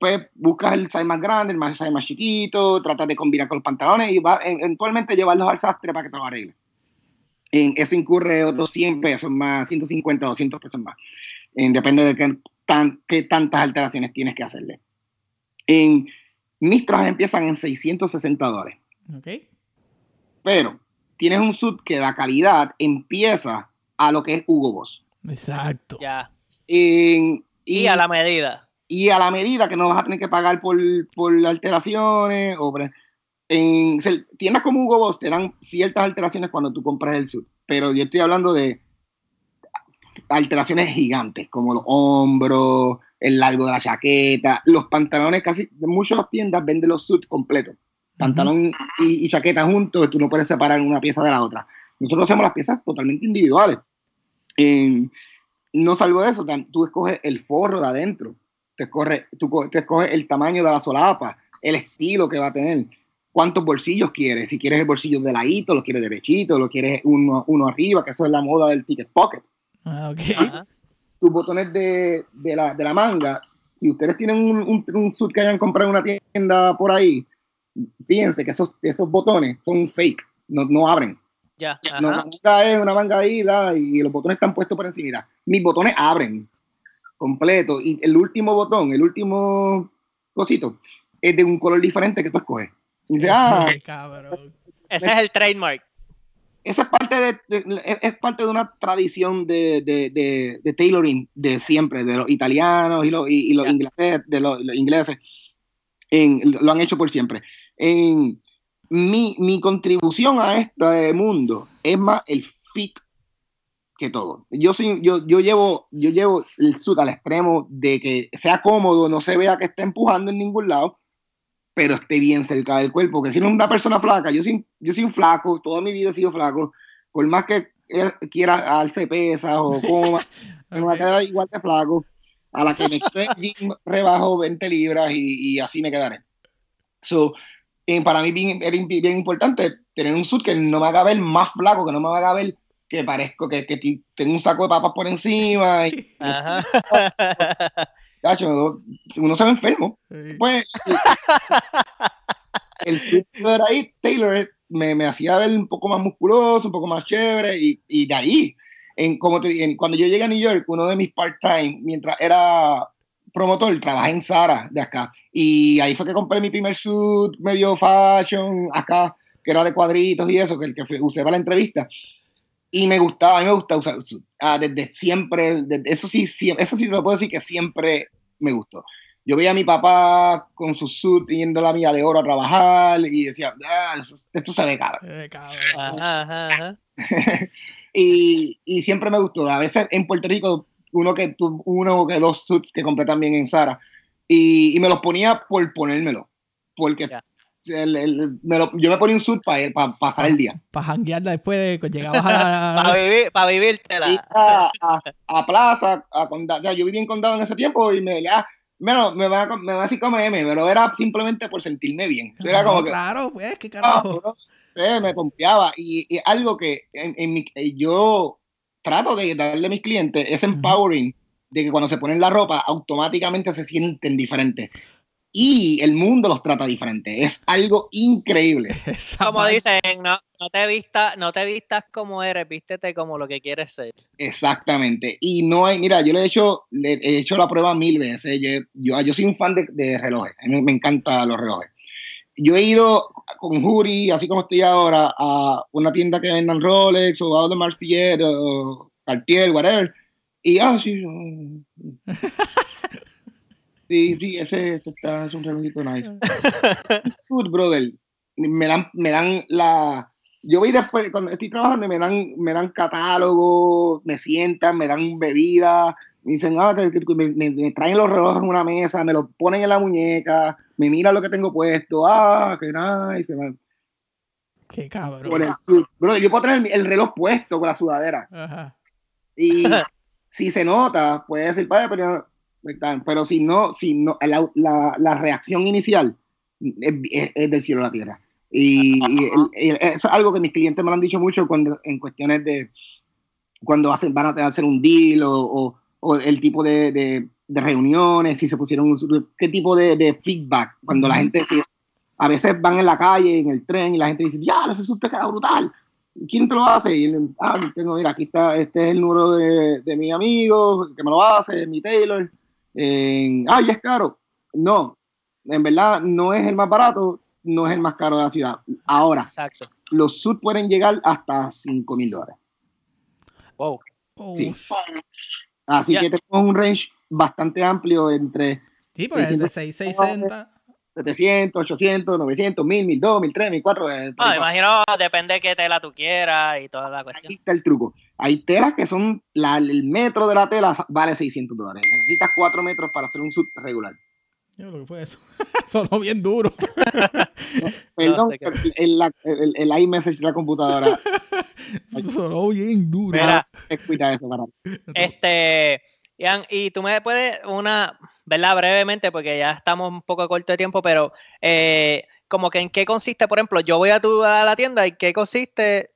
pues buscas el size más grande, el size más chiquito, tratas de combinar con los pantalones y va, eventualmente llevarlos al sastre para que te lo arregle. En eso incurre otros 100 pesos más, 150, 200 pesos más. depende de qué, tan, qué tantas alteraciones tienes que hacerle. En, mis trajes empiezan en 660 dólares. Okay. Pero tienes un sub que la calidad empieza a lo que es Hugo Boss. Exacto. Ya y, a la medida. Y a la medida que no vas a tener que pagar por, por alteraciones o en tiendas como Hugo Boss te dan ciertas alteraciones cuando tú compras el sud, pero yo estoy hablando de alteraciones gigantes, como los hombros, el largo de la chaqueta, los pantalones, casi muchas tiendas venden los suits completos, pantalón y, chaqueta juntos, tú no puedes separar una pieza de la otra. Nosotros hacemos las piezas totalmente individuales. En, no salvo de eso, tú escoges el forro de adentro, te escoges, tú, escoges el tamaño de la solapa, el estilo que va a tener, cuántos bolsillos quieres, si quieres el bolsillo de ladito, lo quieres derechito, lo quieres uno, uno arriba, que eso es la moda del ticket pocket. Ah, Tus botones de, de, la, de, la, manga, si ustedes tienen un, un, un suit que hayan comprado en una tienda por ahí, fíjense que esos, esos botones son fake, no, no abren. Ya. No, la manga es una manga ahí y los botones están puestos por encima. Mis botones abren completo y el último botón, el último cosito, es de un color diferente que tú escoges. Y dice, ah, cabrón. Ese es el trademark. esa es parte de, de- es, parte de una tradición de, de, de, de tailoring de siempre, de los italianos y los, y, y los ingleses, de los, los ingleses. En- lo han hecho por siempre. En, mi, mi contribución a este mundo es más el fit que todo. Yo soy, yo, yo llevo, yo llevo el suit al extremo de que sea cómodo, no se vea que esté empujando en ningún lado, pero esté bien cerca del cuerpo. Que si no es una persona flaca, yo soy, yo soy un flaco, toda mi vida he sido flaco, por más que quiera alce pesas o coma, me va a quedar igual de flaco. A la que me esté rebajo 20 libras y, y así me quedaré. So, eh, para mí bien, era bien, importante tener un suit que no me haga ver más flaco, que no me haga ver que parezco que, que tengo un saco de papas por encima y Ajá. cacho, uno se ve enfermo. Sí. Pues el suit de ahí, Taylor, me, me hacía ver un poco más musculoso, un poco más chévere y, y de ahí, en, como te, en, cuando yo llegué a New York, uno de mis part-time, mientras era promotor, trabajé en Zara de acá y ahí fue que compré mi primer suit medio fashion acá, que era de cuadritos y eso, que el que usé para la entrevista. Y me gustaba, a mí me gusta usar suit. Ah, desde siempre, desde- eso sí, sí, eso sí te lo puedo decir que siempre me gustó. Yo veía a mi papá con su suit yendo a la milla de oro a trabajar y decía, ah, esto se ve caro. Cabrón. Ajá, ajá, ajá. y, y siempre me gustó. A veces en Puerto Rico, uno que uno que dos suits que compré también en Sara. Y, y me los ponía por ponérmelo. Porque Ya. el- el- me lo- yo me ponía un suit para pasar el día. Para janguear después de que llegabas a Para la... vivir, para vivírtela. Ir a, a, a plaza, a condado. O sea, yo viví en condado en ese tiempo y me ah, bueno, me va, a, me va a decir como M, pero era simplemente por sentirme bien. Era No, como que, Claro, pues, qué Ah, carajo. no sé, me pompeaba. Y, y algo que en, en mi- yo trato de darle a mis clientes es empowering, de que cuando se ponen la ropa automáticamente se sienten diferentes. Y el mundo los trata diferente. Es algo increíble. Como dicen, no, no te vistas, no te vistas como eres, vístete como lo que quieres ser. Exactamente. Y no hay, mira, yo le he hecho, le he hecho la prueba mil veces. Yo, yo, yo soy un fan de, de relojes. A mí me encantan los relojes. Yo he ido con Juri, así como estoy ahora, a una tienda que vendan Rolex o Audemars Piguet o Cartier, whatever. Y, ah, sí. Sí, sí, ese, ese está, es un relojito nice. Food, brother. Me dan, me dan la. Yo voy después, cuando estoy trabajando, me dan, me dan catálogo, me sientan, me dan bebida, me dicen, ah, que- que- me, me- traen los relojes en una mesa, me los ponen en la muñeca, me miran lo que tengo puesto, ah, qué nice, qué mal. Qué cabrón. Con el. Brother, yo puedo tener el, el reloj puesto con la sudadera. Ajá. Y si se nota, puede decir, "Vaya, pero, pero si no, si no la, la, la reacción inicial es, es- es del cielo a la tierra. Y, y el- es algo que mis clientes me lo han dicho mucho cuando, en cuestiones de cuando hacen, van a hacer un deal o, o- o el tipo de, de- de reuniones, si se pusieron, un- qué tipo de, de feedback. Cuando la gente, si- a veces van en la calle, en el tren, y la gente dice, ya, ese usted queda brutal. ¿Quién te lo hace? Y él, ah, tengo, mira, aquí está, este es el número de, de mi amigo que me lo hace, mi Taylor. Eh, ah, ya es caro. No, en verdad no es el más barato, no es el más caro de la ciudad. Ahora, Exacto. los sud pueden llegar hasta 5 mil dólares. Wow. Oh, Sí. Así Ya. que tenemos un range bastante amplio entre Sí, pues de 600. 6660. 700, 800, 900, 1000, 1002, 1003, 1004. eh, No, me imagino, depende de qué tela tú quieras y toda la Ahí cuestión. está el truco. Hay telas que son, la- el metro de la tela vale 600 dólares. Necesitas 4 metros para hacer un sud regular. Yo lo que fue eso. Sonó bien duro. Perdón, sé el, el, el iMessage de la computadora. Sonó bien duro. Mira, Cuida eso, para. Este, Ian, y tú me puedes, una, ¿verdad? Brevemente, porque ya estamos un poco corto de tiempo, pero eh, como que en qué consiste, por ejemplo, yo voy a, tu, a la tienda y qué consiste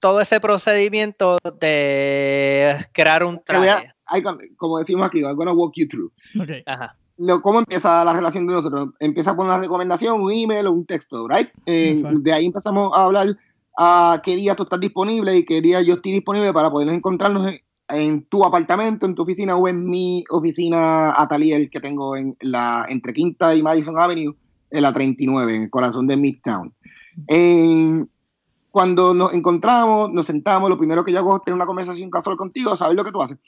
todo ese procedimiento de crear un Te voy a- traje. hay como decimos aquí, I'm gonna walk you through. Ok. Ajá. Lo, ¿Cómo empieza la relación de nosotros? Empieza por una recomendación, un email o un texto, ¿right? Eh, de ahí empezamos a hablar a qué día tú estás disponible y qué día yo estoy disponible para poder encontrarnos en, en tu apartamento, en tu oficina o en mi oficina atelier que tengo en la entre Quinta y Madison Avenue en la 39, en el corazón de Midtown. En, cuando nos encontramos, nos sentamos, lo primero que yo hago es tener una conversación casual contigo, saber lo que tú haces,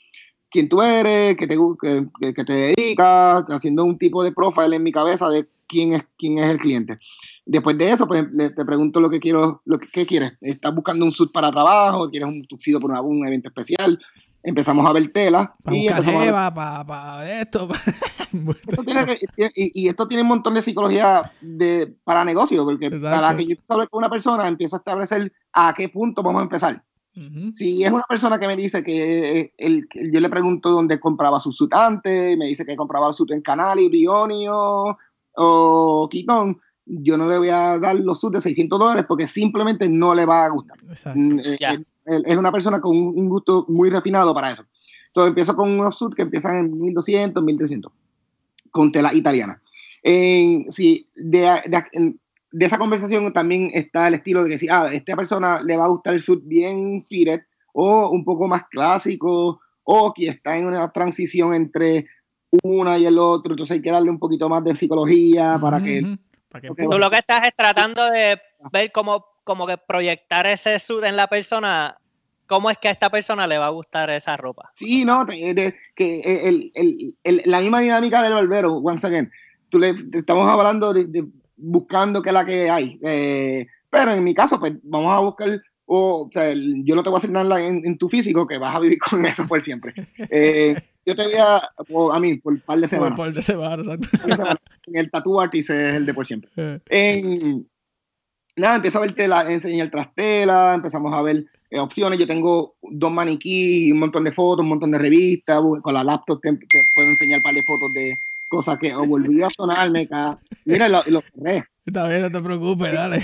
quién tú eres, qué te, que, que te dedicas, haciendo un tipo de profile en mi cabeza de quién es, quién es el cliente. Después de eso, pues te pregunto lo que quiero, lo que ¿qué quieres. ¿Estás buscando un suit para trabajo? ¿Quieres un tuxido por un evento especial? Empezamos a ver tela. y para esto. y, esto tiene un montón de psicología de, para negocio, porque para que yo hable con una persona, empiezo a establecer a qué punto vamos a empezar. Si es una persona que me dice que, el, yo le pregunto dónde compraba su suit antes, me dice que compraba su suit en Canali, Brionio o Quitón, yo no le voy a dar los subs de 600 dólares porque simplemente no le va a gustar. Mm, eh, eh, es una persona con un gusto muy refinado para eso. Entonces empiezo con unos subs que empiezan en 1200, 1300, con tela italiana. Eh, sí, de, de, esa conversación también está el estilo de que si ah, a esta persona le va a gustar el sud bien fitted o un poco más clásico o que está en una transición entre una y el otro, entonces hay que darle un poquito más de psicología para que Tú lo que estás es tratando de ver cómo, como que proyectar ese sud en la persona, cómo es que a esta persona le va a gustar esa ropa. Sí, no, que el, el, el, la misma dinámica del barbero, once again. Tú le, estamos hablando de, buscando qué es la que hay. Eh, pero en mi caso, pues vamos a buscar o, sea, yo no te voy a nada en, en, tu físico, que vas a vivir con eso por siempre. Eh, yo te voy a, a mí, por un par de semanas. Por par de semanas, exacto. En el tattoo artist es el de por siempre. Eh. En, nada, empiezo a verte la, enseñar trastela, empezamos a ver eh, opciones. Yo tengo dos maniquíes, un montón de fotos, un montón de revistas. Con la laptop te, puedo enseñar un par de fotos de cosas que o volví a sonarme. Mira, lo, lo cerré. Está bien, no te preocupes, dale.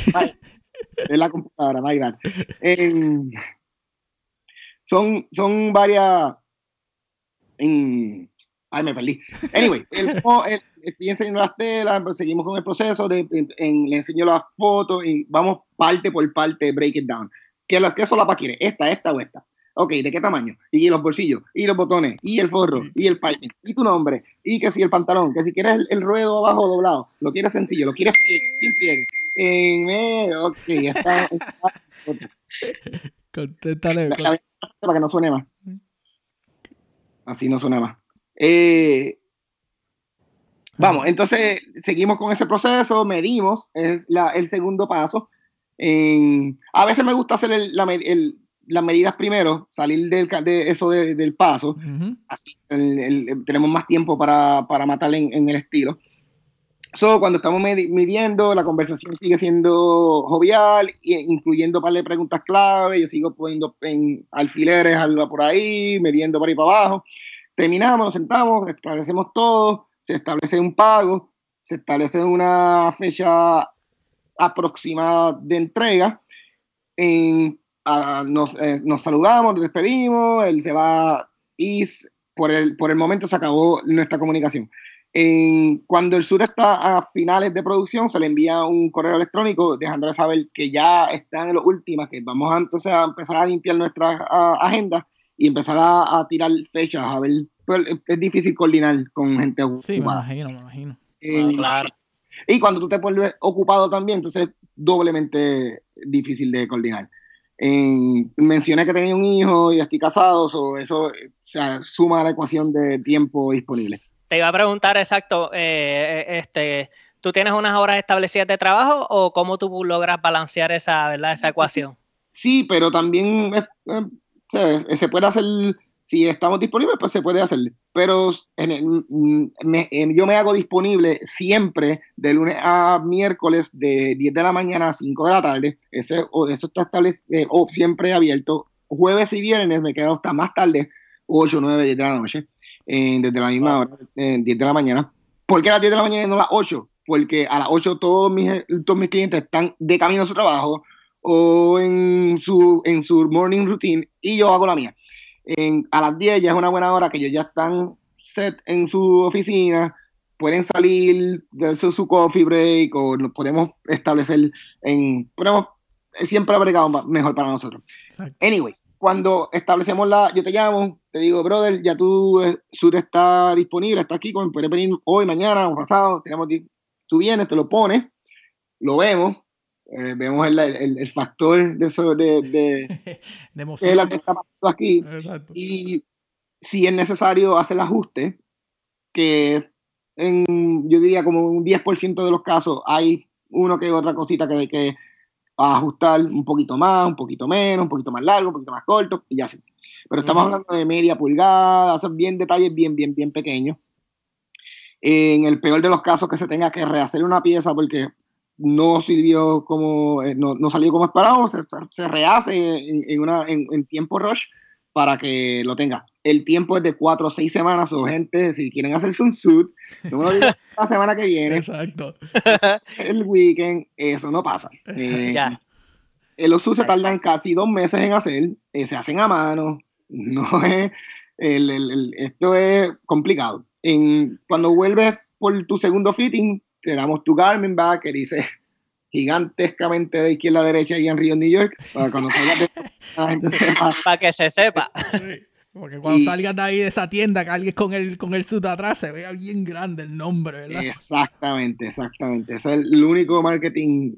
Es la computadora, más grande. son, son varias Ay, me perdí. Anyway, estoy enseñando las telas, pues, seguimos con el proceso, de, le enseño las fotos y vamos parte por parte, break it down. ¿Qué, qué solapa quiere? ¿Esta, esta o esta? Ok, ¿de qué tamaño? Y los bolsillos, y los botones, y el forro, y el piping, y tu nombre, y que si el pantalón, que si quieres el, ruedo abajo doblado, lo quieres sencillo, lo quieres sin pliegue. En ok, está. Contéstale. Para que no suene más. Así no suena más. Eh, vamos, entonces seguimos con ese proceso, medimos, es el segundo paso. a veces me gusta hacer las medidas primero, salir del, de eso del paso. Así tenemos más tiempo para, para matar en, el estilo. So, cuando estamos midiendo, la conversación sigue siendo jovial, incluyendo un par de preguntas clave. Yo sigo poniendo en alfileres por ahí, midiendo para ahí para abajo. Terminamos, nos sentamos, establecemos todo, se establece un pago, se establece una fecha aproximada de entrega. Nos, eh, nos, saludamos, nos despedimos, él se va y por el, por el momento se acabó nuestra comunicación. En, cuando el sur está a finales de producción, se le envía un correo electrónico dejándole saber que ya están en las últimas, que vamos a, entonces a empezar a limpiar nuestra agenda y empezar a, tirar fechas, a ver. Pues, es difícil coordinar con gente ocupada. Sí, me imagino, me imagino. Eh, claro. Y cuando tú te pones ocupado también, entonces es doblemente difícil de coordinar. Mencioné que tenía un hijo y estoy casado, o eso o suma a la ecuación de tiempo disponible. Te iba a preguntar exacto, eh, eh, este, ¿tú tienes unas horas establecidas de trabajo o cómo tú logras balancear esa, ¿verdad? esa ecuación? Sí, pero también eh, se puede hacer, si estamos disponibles, pues se puede hacer. Pero yo me hago disponible siempre de lunes a miércoles de 10 de la mañana a 5 de la tarde. Ese, eso está establecido, o siempre abierto. Jueves y viernes me quedo hasta más tarde, 8, 9, 10 de la noche desde la misma hora, 10 de la mañana. ¿Por qué a las 10 de la mañana y no a las 8? Porque a las 8 todos mis, todos mis clientes están de camino a su trabajo o en su, en su morning routine y yo hago la mía. En, a las 10 ya es una buena hora que ellos ya están set en su oficina, pueden salir, darse su coffee break o nos podemos establecer en... Podemos, siempre bregado mejor para nosotros. Anyway, cuando establecemos la, yo te llamo, te digo, brother, ya tu eh, sur está disponible, está aquí, puedes venir hoy, mañana o pasado, tenemos tú vienes, te lo pones, lo vemos, eh, vemos el, el, el, factor de eso, de, de, de emoción. la que está pasando aquí. Exacto. Y si es necesario hacer el ajuste, que en, yo diría como un 10% de los casos hay uno que otra cosita que hay que ajustar un poquito más, un poquito menos, un poquito más largo, un poquito más corto, y ya sí. Pero estamos Ujú. hablando de media pulgada, hacer bien detalles bien, bien, bien pequeños. En el peor de los casos que se tenga que rehacer una pieza porque no sirvió como, eh, no, no salió como esperado, se, se rehace en, en una, en, en tiempo rush para que lo tenga. El tiempo es de cuatro o seis semanas, o gente, si quieren hacerse un suit, no lo la semana que viene, Exacto. el weekend, eso no pasa. Eh, Ya. eh, los suits se tardan casi dos meses en hacer, eh, se hacen a mano, no es, el- el- el- esto es complicado. En, cuando vuelves por tu segundo fitting, te damos tu Garmin bag que dice gigantescamente de izquierda a derecha y en Río, New York, para cuando salgas de la gente sepa. Para que se sepa. Porque cuando Y- salgas de ahí de esa tienda, que alguien con el, con el suit atrás se vea bien grande el nombre, ¿verdad? Exactamente, exactamente. Ese es el único marketing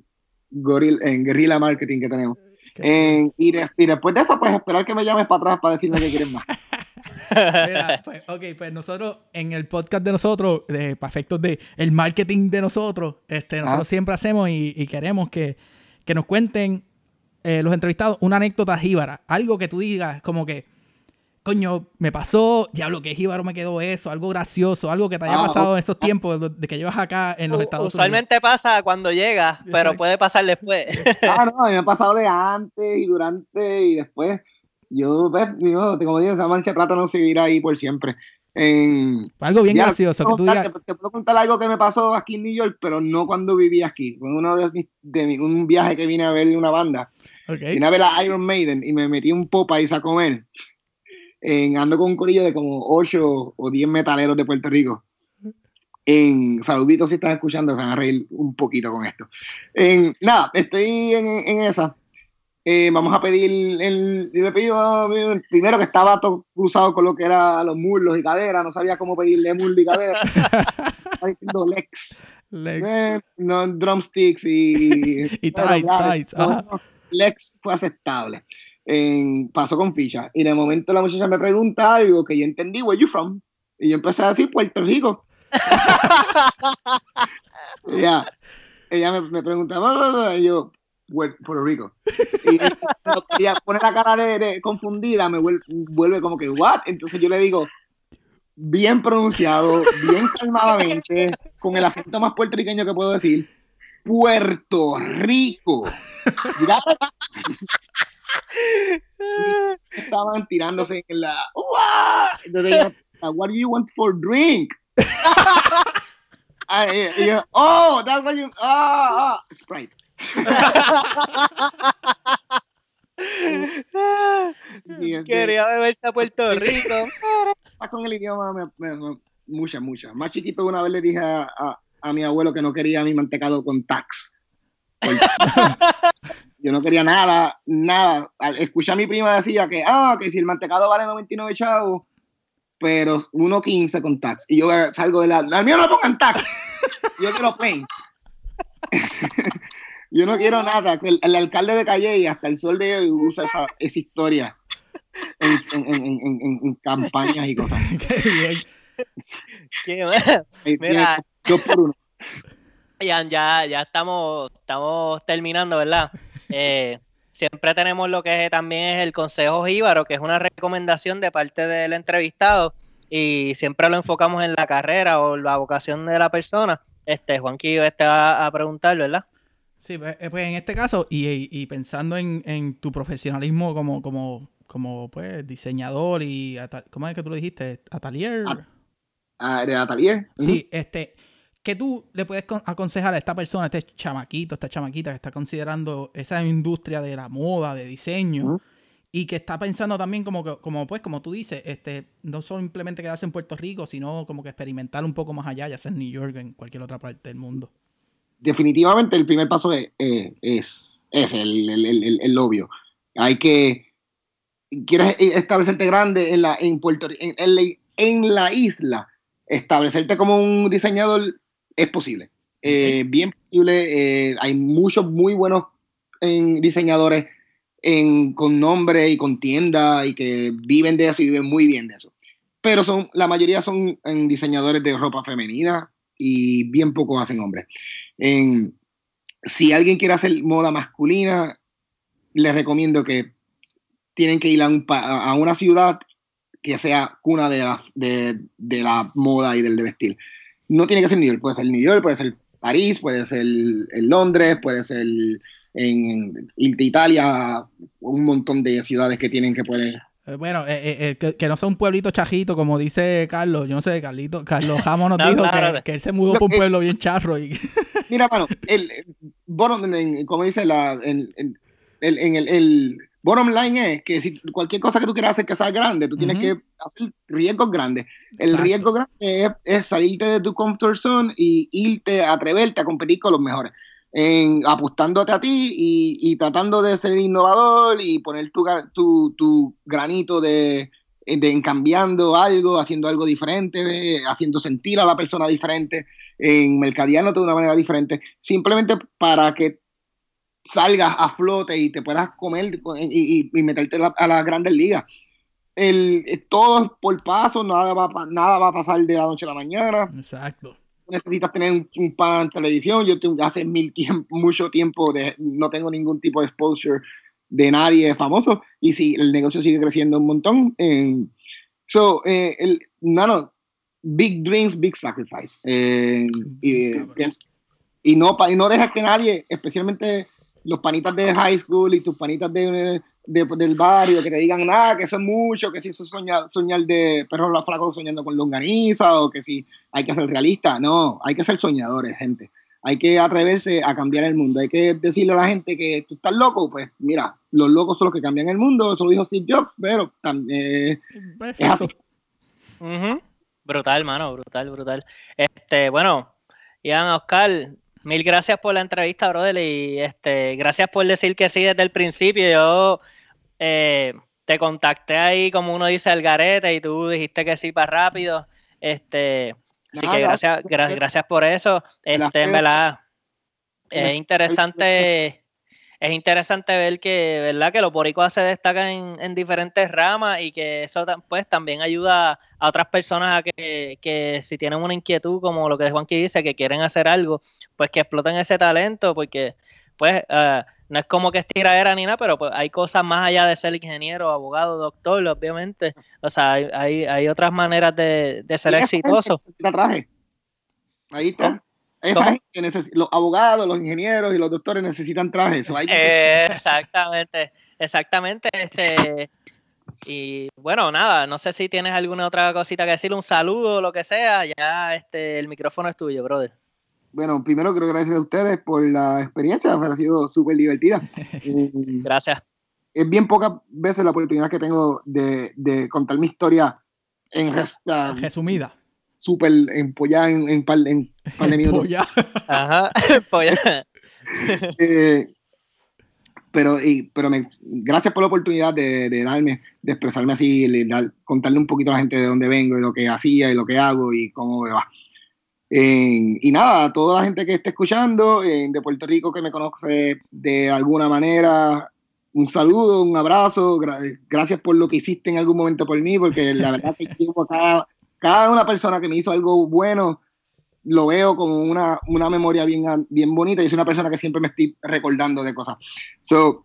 goril, en guerrilla marketing que tenemos. Que- En- y, de- y después de eso, pues esperar que me llames para atrás para decirme que quieres más. Mira, pues, ok, pues nosotros en el podcast de nosotros, de, para efectos de el marketing de nosotros, este, nosotros Ah. siempre hacemos y, y queremos que, que nos cuenten eh, los entrevistados una anécdota jíbara, algo que tú digas como que, coño, me pasó, diablo, que jíbaro me quedó eso, algo gracioso, algo que te haya Ah, pasado en esos tiempos de, de que llevas acá en los Estados Unidos. Usualmente pasa cuando llega, pero puede pasar después. Ah, no, a mí me ha pasado de antes y durante y después. Yo, yo, como digo, esa mancha de plata no seguirá ahí por siempre. Algo bien Ya, gracioso, que tú contar- digas, te, te puedo contar algo que me pasó aquí en New York, pero no cuando viví aquí. Fue uno de, mis, de mi- un viaje que vine a ver una banda. ok, Vine a ver a Iron Maiden y me metí un Popeyes a comer. En, ando con un corillo de como 8 o 10 metaleros de Puerto Rico. En saluditos si están escuchando, se van a reír un poquito con esto. En, nada, estoy en, en esa. Eh, vamos a pedir el, yo le pedí, ah, primero que estaba todo cruzado con lo que era los muslos y cadera, no sabía cómo pedirle muslo y cadera. Estaba diciendo Lex. Lex. Eh, no, drumsticks y. Y ya, tights, no, Lex fue aceptable. En- pasó con ficha. Y de momento la muchacha me pregunta algo que yo entendí, where you from? Y yo empecé a decir Puerto Rico. Ya. Ella me, me preguntaba, y yo, "Puer- Puerto Rico. Y ella, cuando quería poner la cara de, de confundida, me vuelve, vuelve como que, ¿what? Entonces yo le digo, bien pronunciado, bien calmadamente, con el acento más puertorriqueño que puedo decir, Puerto Rico. Estaban tirándose en la. Entonces what do you want for drink? Oh, that's what you. Ah, ah, Sprite. Quería beberse a Puerto Rico. ah, con el idioma, muchas, muchas. Más chiquito, una vez le dije a, a- a mi abuelo que no quería mi mantecado con tax. Porque Yo no quería nada, nada. Al escuchar a mi prima decía que, ah, que si el mantecado vale 99 chavos, pero 1.15 con tax. Y yo salgo de la. Al mío no pongan tax. Yo quiero plain. Yo no quiero nada. Que el, el alcalde de Calle y hasta el sol de hoy usa esa, esa historia en, en- en- en- en- en campañas y cosas. Qué bien. Qué Mira. Dos por uno. Ian, ya, ya estamos, estamos terminando, ¿verdad? Eh, siempre tenemos lo que es- también es el consejo jíbaro, que es una recomendación de parte del entrevistado y siempre lo enfocamos en la carrera o la vocación de la persona. Este, Juanqui este va a preguntar, ¿verdad? Sí, pues, eh, pues en este caso, y, pensando en, en tu profesionalismo como, como, como pues, diseñador y ¿cómo es que tú lo dijiste? Atelier. Ah, Ah, de Atelier. Sí, este, ¿qué tú le puedes con- aconsejar a esta persona, a este chamaquito, esta chamaquita que está considerando esa industria de la moda, de diseño, y que está pensando también como, como pues, como tú dices, este, no simplemente quedarse en Puerto Rico, sino como que experimentar un poco más allá, ya sea en New York, en cualquier otra parte del mundo. Definitivamente el primer paso es, es, es el, el- el- el- obvio. Hay que, quieres establecerte grande en la, en Puerto en, en la, en la isla, establecerte como un diseñador es posible. Eh, bien posible, eh, hay muchos muy buenos diseñadores con nombre y con tienda y que viven de eso y viven muy bien de eso. Pero son, la mayoría son diseñadores de ropa femenina y bien poco hacen hombres. si alguien quiere hacer moda masculina, les recomiendo que tienen que ir a, una ciudad que sea cuna de la, de, la moda y del de vestir. No tiene que ser New York, puede ser New York, puede ser París, puede ser en Londres, puede ser en, Italia, un montón de ciudades que tienen que poder bueno, eh, eh, que, no sea un pueblito chajito, como dice Carlos. Yo no sé, Carlito, Carlos Jamo nos dijo que, él se mudó por un pueblo bien charro. Y... Mira, mano, el, como dice la, en, el, bottom line es que si cualquier cosa que tú quieras hacer que sea grande, tú tienes que hacer riesgos grandes. El riesgo grande es, salirte de tu comfort zone y irte, a atreverte a competir con los mejores. En, apostándote a ti y, tratando de ser innovador y poner tu, granito de, cambiando algo, haciendo algo diferente, haciendo sentir a la persona diferente, en mercadeando de una manera diferente, simplemente para que salgas a flote y te puedas comer y, meterte a las grandes ligas. El, todo por paso, nada va a pasar de la noche a la mañana. Exacto. Necesitas tener un, pan en televisión. Yo tengo, hace mil tiempo, mucho tiempo de, no tengo ningún tipo de exposure de nadie famoso. Y si el negocio sigue creciendo un montón. so, eh, el, no, no, big dreams, big sacrifice. Eh, y, y, no, y no dejas que nadie, especialmente los panitas de high school y tus panitas de, del barrio que te digan nada, que eso es mucho, que si eso es soñar, soñar de perros flacos soñando con longaniza o que si hay que ser realista. No, hay que ser soñadores, gente. Hay que atreverse a cambiar el mundo. Hay que decirle a la gente que tú estás loco. Pues mira, los locos son los que cambian el mundo. Eso lo dijo Steve Jobs, pero también es así. Brutal, mano, brutal, brutal. Este, bueno, Ian Oscar, Mil gracias por la entrevista, brother, y este, gracias por decir que sí desde el principio. Yo eh, te contacté ahí, como uno dice, el garete, y tú dijiste que sí para rápido. Este, así que gracias, gracias, gracias por eso. Este, en verdad, es interesante es interesante ver que, ¿verdad? Que los boricuas se destacan en, diferentes ramas y que eso pues también ayuda a otras personas a que, si tienen una inquietud, como lo que Juanqui dice, que quieren hacer algo, pues que exploten ese talento, porque pues eh, no es como que es tiradera ni nada, pero pues hay cosas más allá de ser ingeniero, abogado, doctor, obviamente. O sea, hay, hay, otras maneras de, ser exitoso. Ahí está los abogados, los ingenieros y los doctores necesitan trajes. exactamente, exactamente. Este, y bueno, nada, no sé si tienes alguna otra cosita que decir, un saludo, lo que sea, ya este, el micrófono es tuyo, brother. Bueno, primero quiero agradecer a ustedes por la experiencia, me ha sido súper divertida. Eh, Gracias. Es bien pocas veces la oportunidad que tengo de, contar mi historia en resumida súper empollada en, en, par, en par de minutos. Ajá, eh, pero y, pero me, gracias por la oportunidad de, de darme, de expresarme así, de contarle un poquito a la gente de dónde vengo y lo que hacía y lo que hago y cómo me va. y nada, a toda la gente que esté escuchando de Puerto Rico que me conoce de alguna manera, un saludo, un abrazo, gracias por lo que hiciste en algún momento por mí, porque la verdad que llevo acá cada una persona que me hizo algo bueno, lo veo como una, memoria bien, bien bonita y es una persona que siempre me estoy recordando de cosas. So,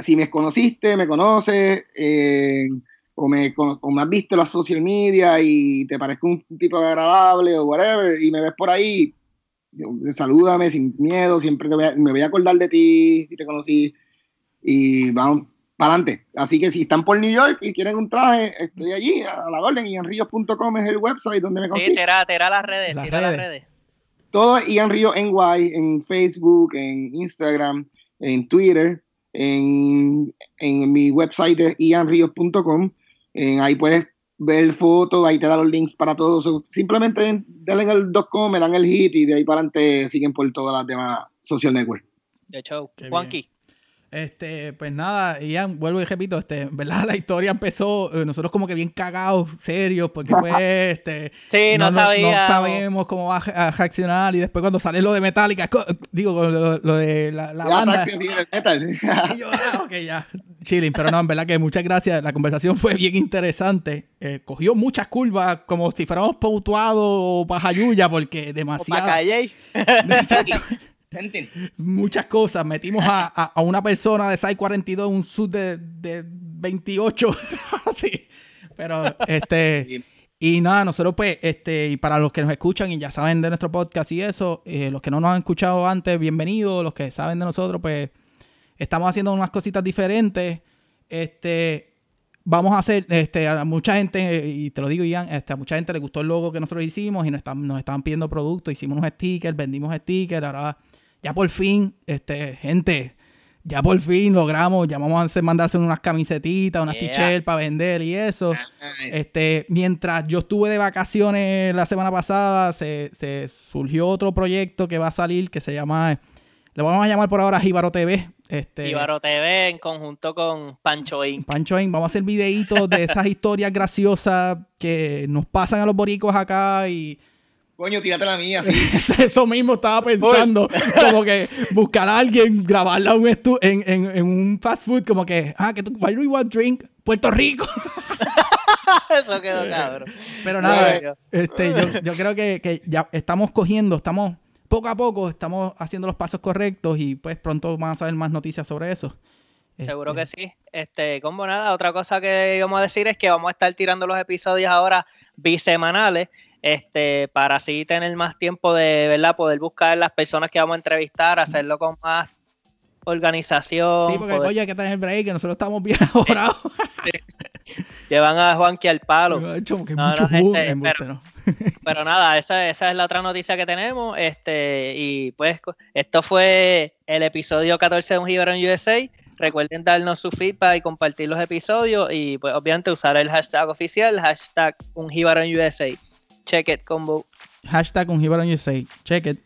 si me conociste, me conoces, eh, o, me, me has visto en las social media y te parezco un tipo agradable o whatever, y me ves por ahí, salúdame sin miedo, siempre me voy a acordar de ti si te conocí. Y vamos, para adelante. Así que si están por New York y quieren un traje, estoy allí, a la orden, ianrios.com es el website donde me consiguen. Sí, tira, tira las redes, las tira redes. las redes. Todo Ian Río NY en Facebook, en Instagram, en Twitter, en, en mi website de ianrios.com. Ahí puedes ver fotos, ahí te da los links para todos. simplemente denle el .com, me dan el hit y de ahí para adelante siguen por todas las demás social networks. De hecho, Juanqui. Este, pues nada, Ian, vuelvo y repito, este, en verdad la historia empezó, eh, nosotros como que bien cagados, serios, porque pues, este, Sí, no, sabía. no sabemos cómo va a reaccionar y después cuando sale lo de Metallica, digo, lo, lo de la, la La banda, del metal. y yo, ah, ok, ya, chilling, pero no, en verdad que muchas gracias, la conversación fue bien interesante, Eh, cogió muchas curvas, como si fuéramos pautuados o pajayuya, porque O demasiado, calle. Muchas cosas. Metimos a, a- a una persona de 6'42 en un sud de, de 28. Así. Pero, este. Y nada, nosotros pues, este, y para los que nos escuchan y ya saben de nuestro podcast y eso, eh, los que no nos han escuchado antes, bienvenidos. Los que saben de nosotros, pues, estamos haciendo unas cositas diferentes. Este, vamos a hacer, este, a mucha gente, y te lo digo, Ian, este, a mucha gente le gustó el logo que nosotros hicimos y nos, están, nos estaban pidiendo productos, hicimos unos stickers, vendimos stickers, ahora ya por fin, este, gente, ya por fin logramos, ya vamos a mandarse unas camisetitas, unas Yeah. t-shirts para vender y eso. Este, mientras yo estuve de vacaciones la semana pasada, se, se surgió otro proyecto que va a salir que se llama, le vamos a llamar por ahora Jíbaro TV. Este, TV en conjunto con Pancho Inc. Pancho Inc. Vamos a hacer videitos de esas historias graciosas que nos pasan a los boricos acá y coño, tírate la mía, sí. eso mismo estaba pensando. Como que buscar a alguien, grabarla en un, estu- en, en- en un fast food, como que, ah, que tú, why do you want drink? Puerto Rico. Eso quedó cabrón. Pero nada, este, yo, yo creo que, que ya estamos cogiendo, estamos poco a poco, estamos haciendo los pasos correctos y pues pronto van a saber más noticias sobre eso. Seguro Este, que sí. Este, como nada, otra cosa que íbamos a decir es que vamos a estar tirando los episodios ahora bisemanales, este, para así tener más tiempo de, ¿verdad? Poder buscar las personas que vamos a entrevistar, hacerlo con más organización. Sí, porque poder- oye, que tener break, que nosotros estamos bien ahorrados. Llevan a Juanqui al palo. Hecho que No, mucho no, este, pero- ¿no? Pero nada, esa, esa es la otra noticia que tenemos. Este, y pues esto fue el episodio 14 de Un en USA. Recuerden darnos su feedback y compartir los episodios. Y pues obviamente usar el hashtag oficial, hashtag Un en USA. Check it, combo. Hashtag un Jíbaro en USA. Check it.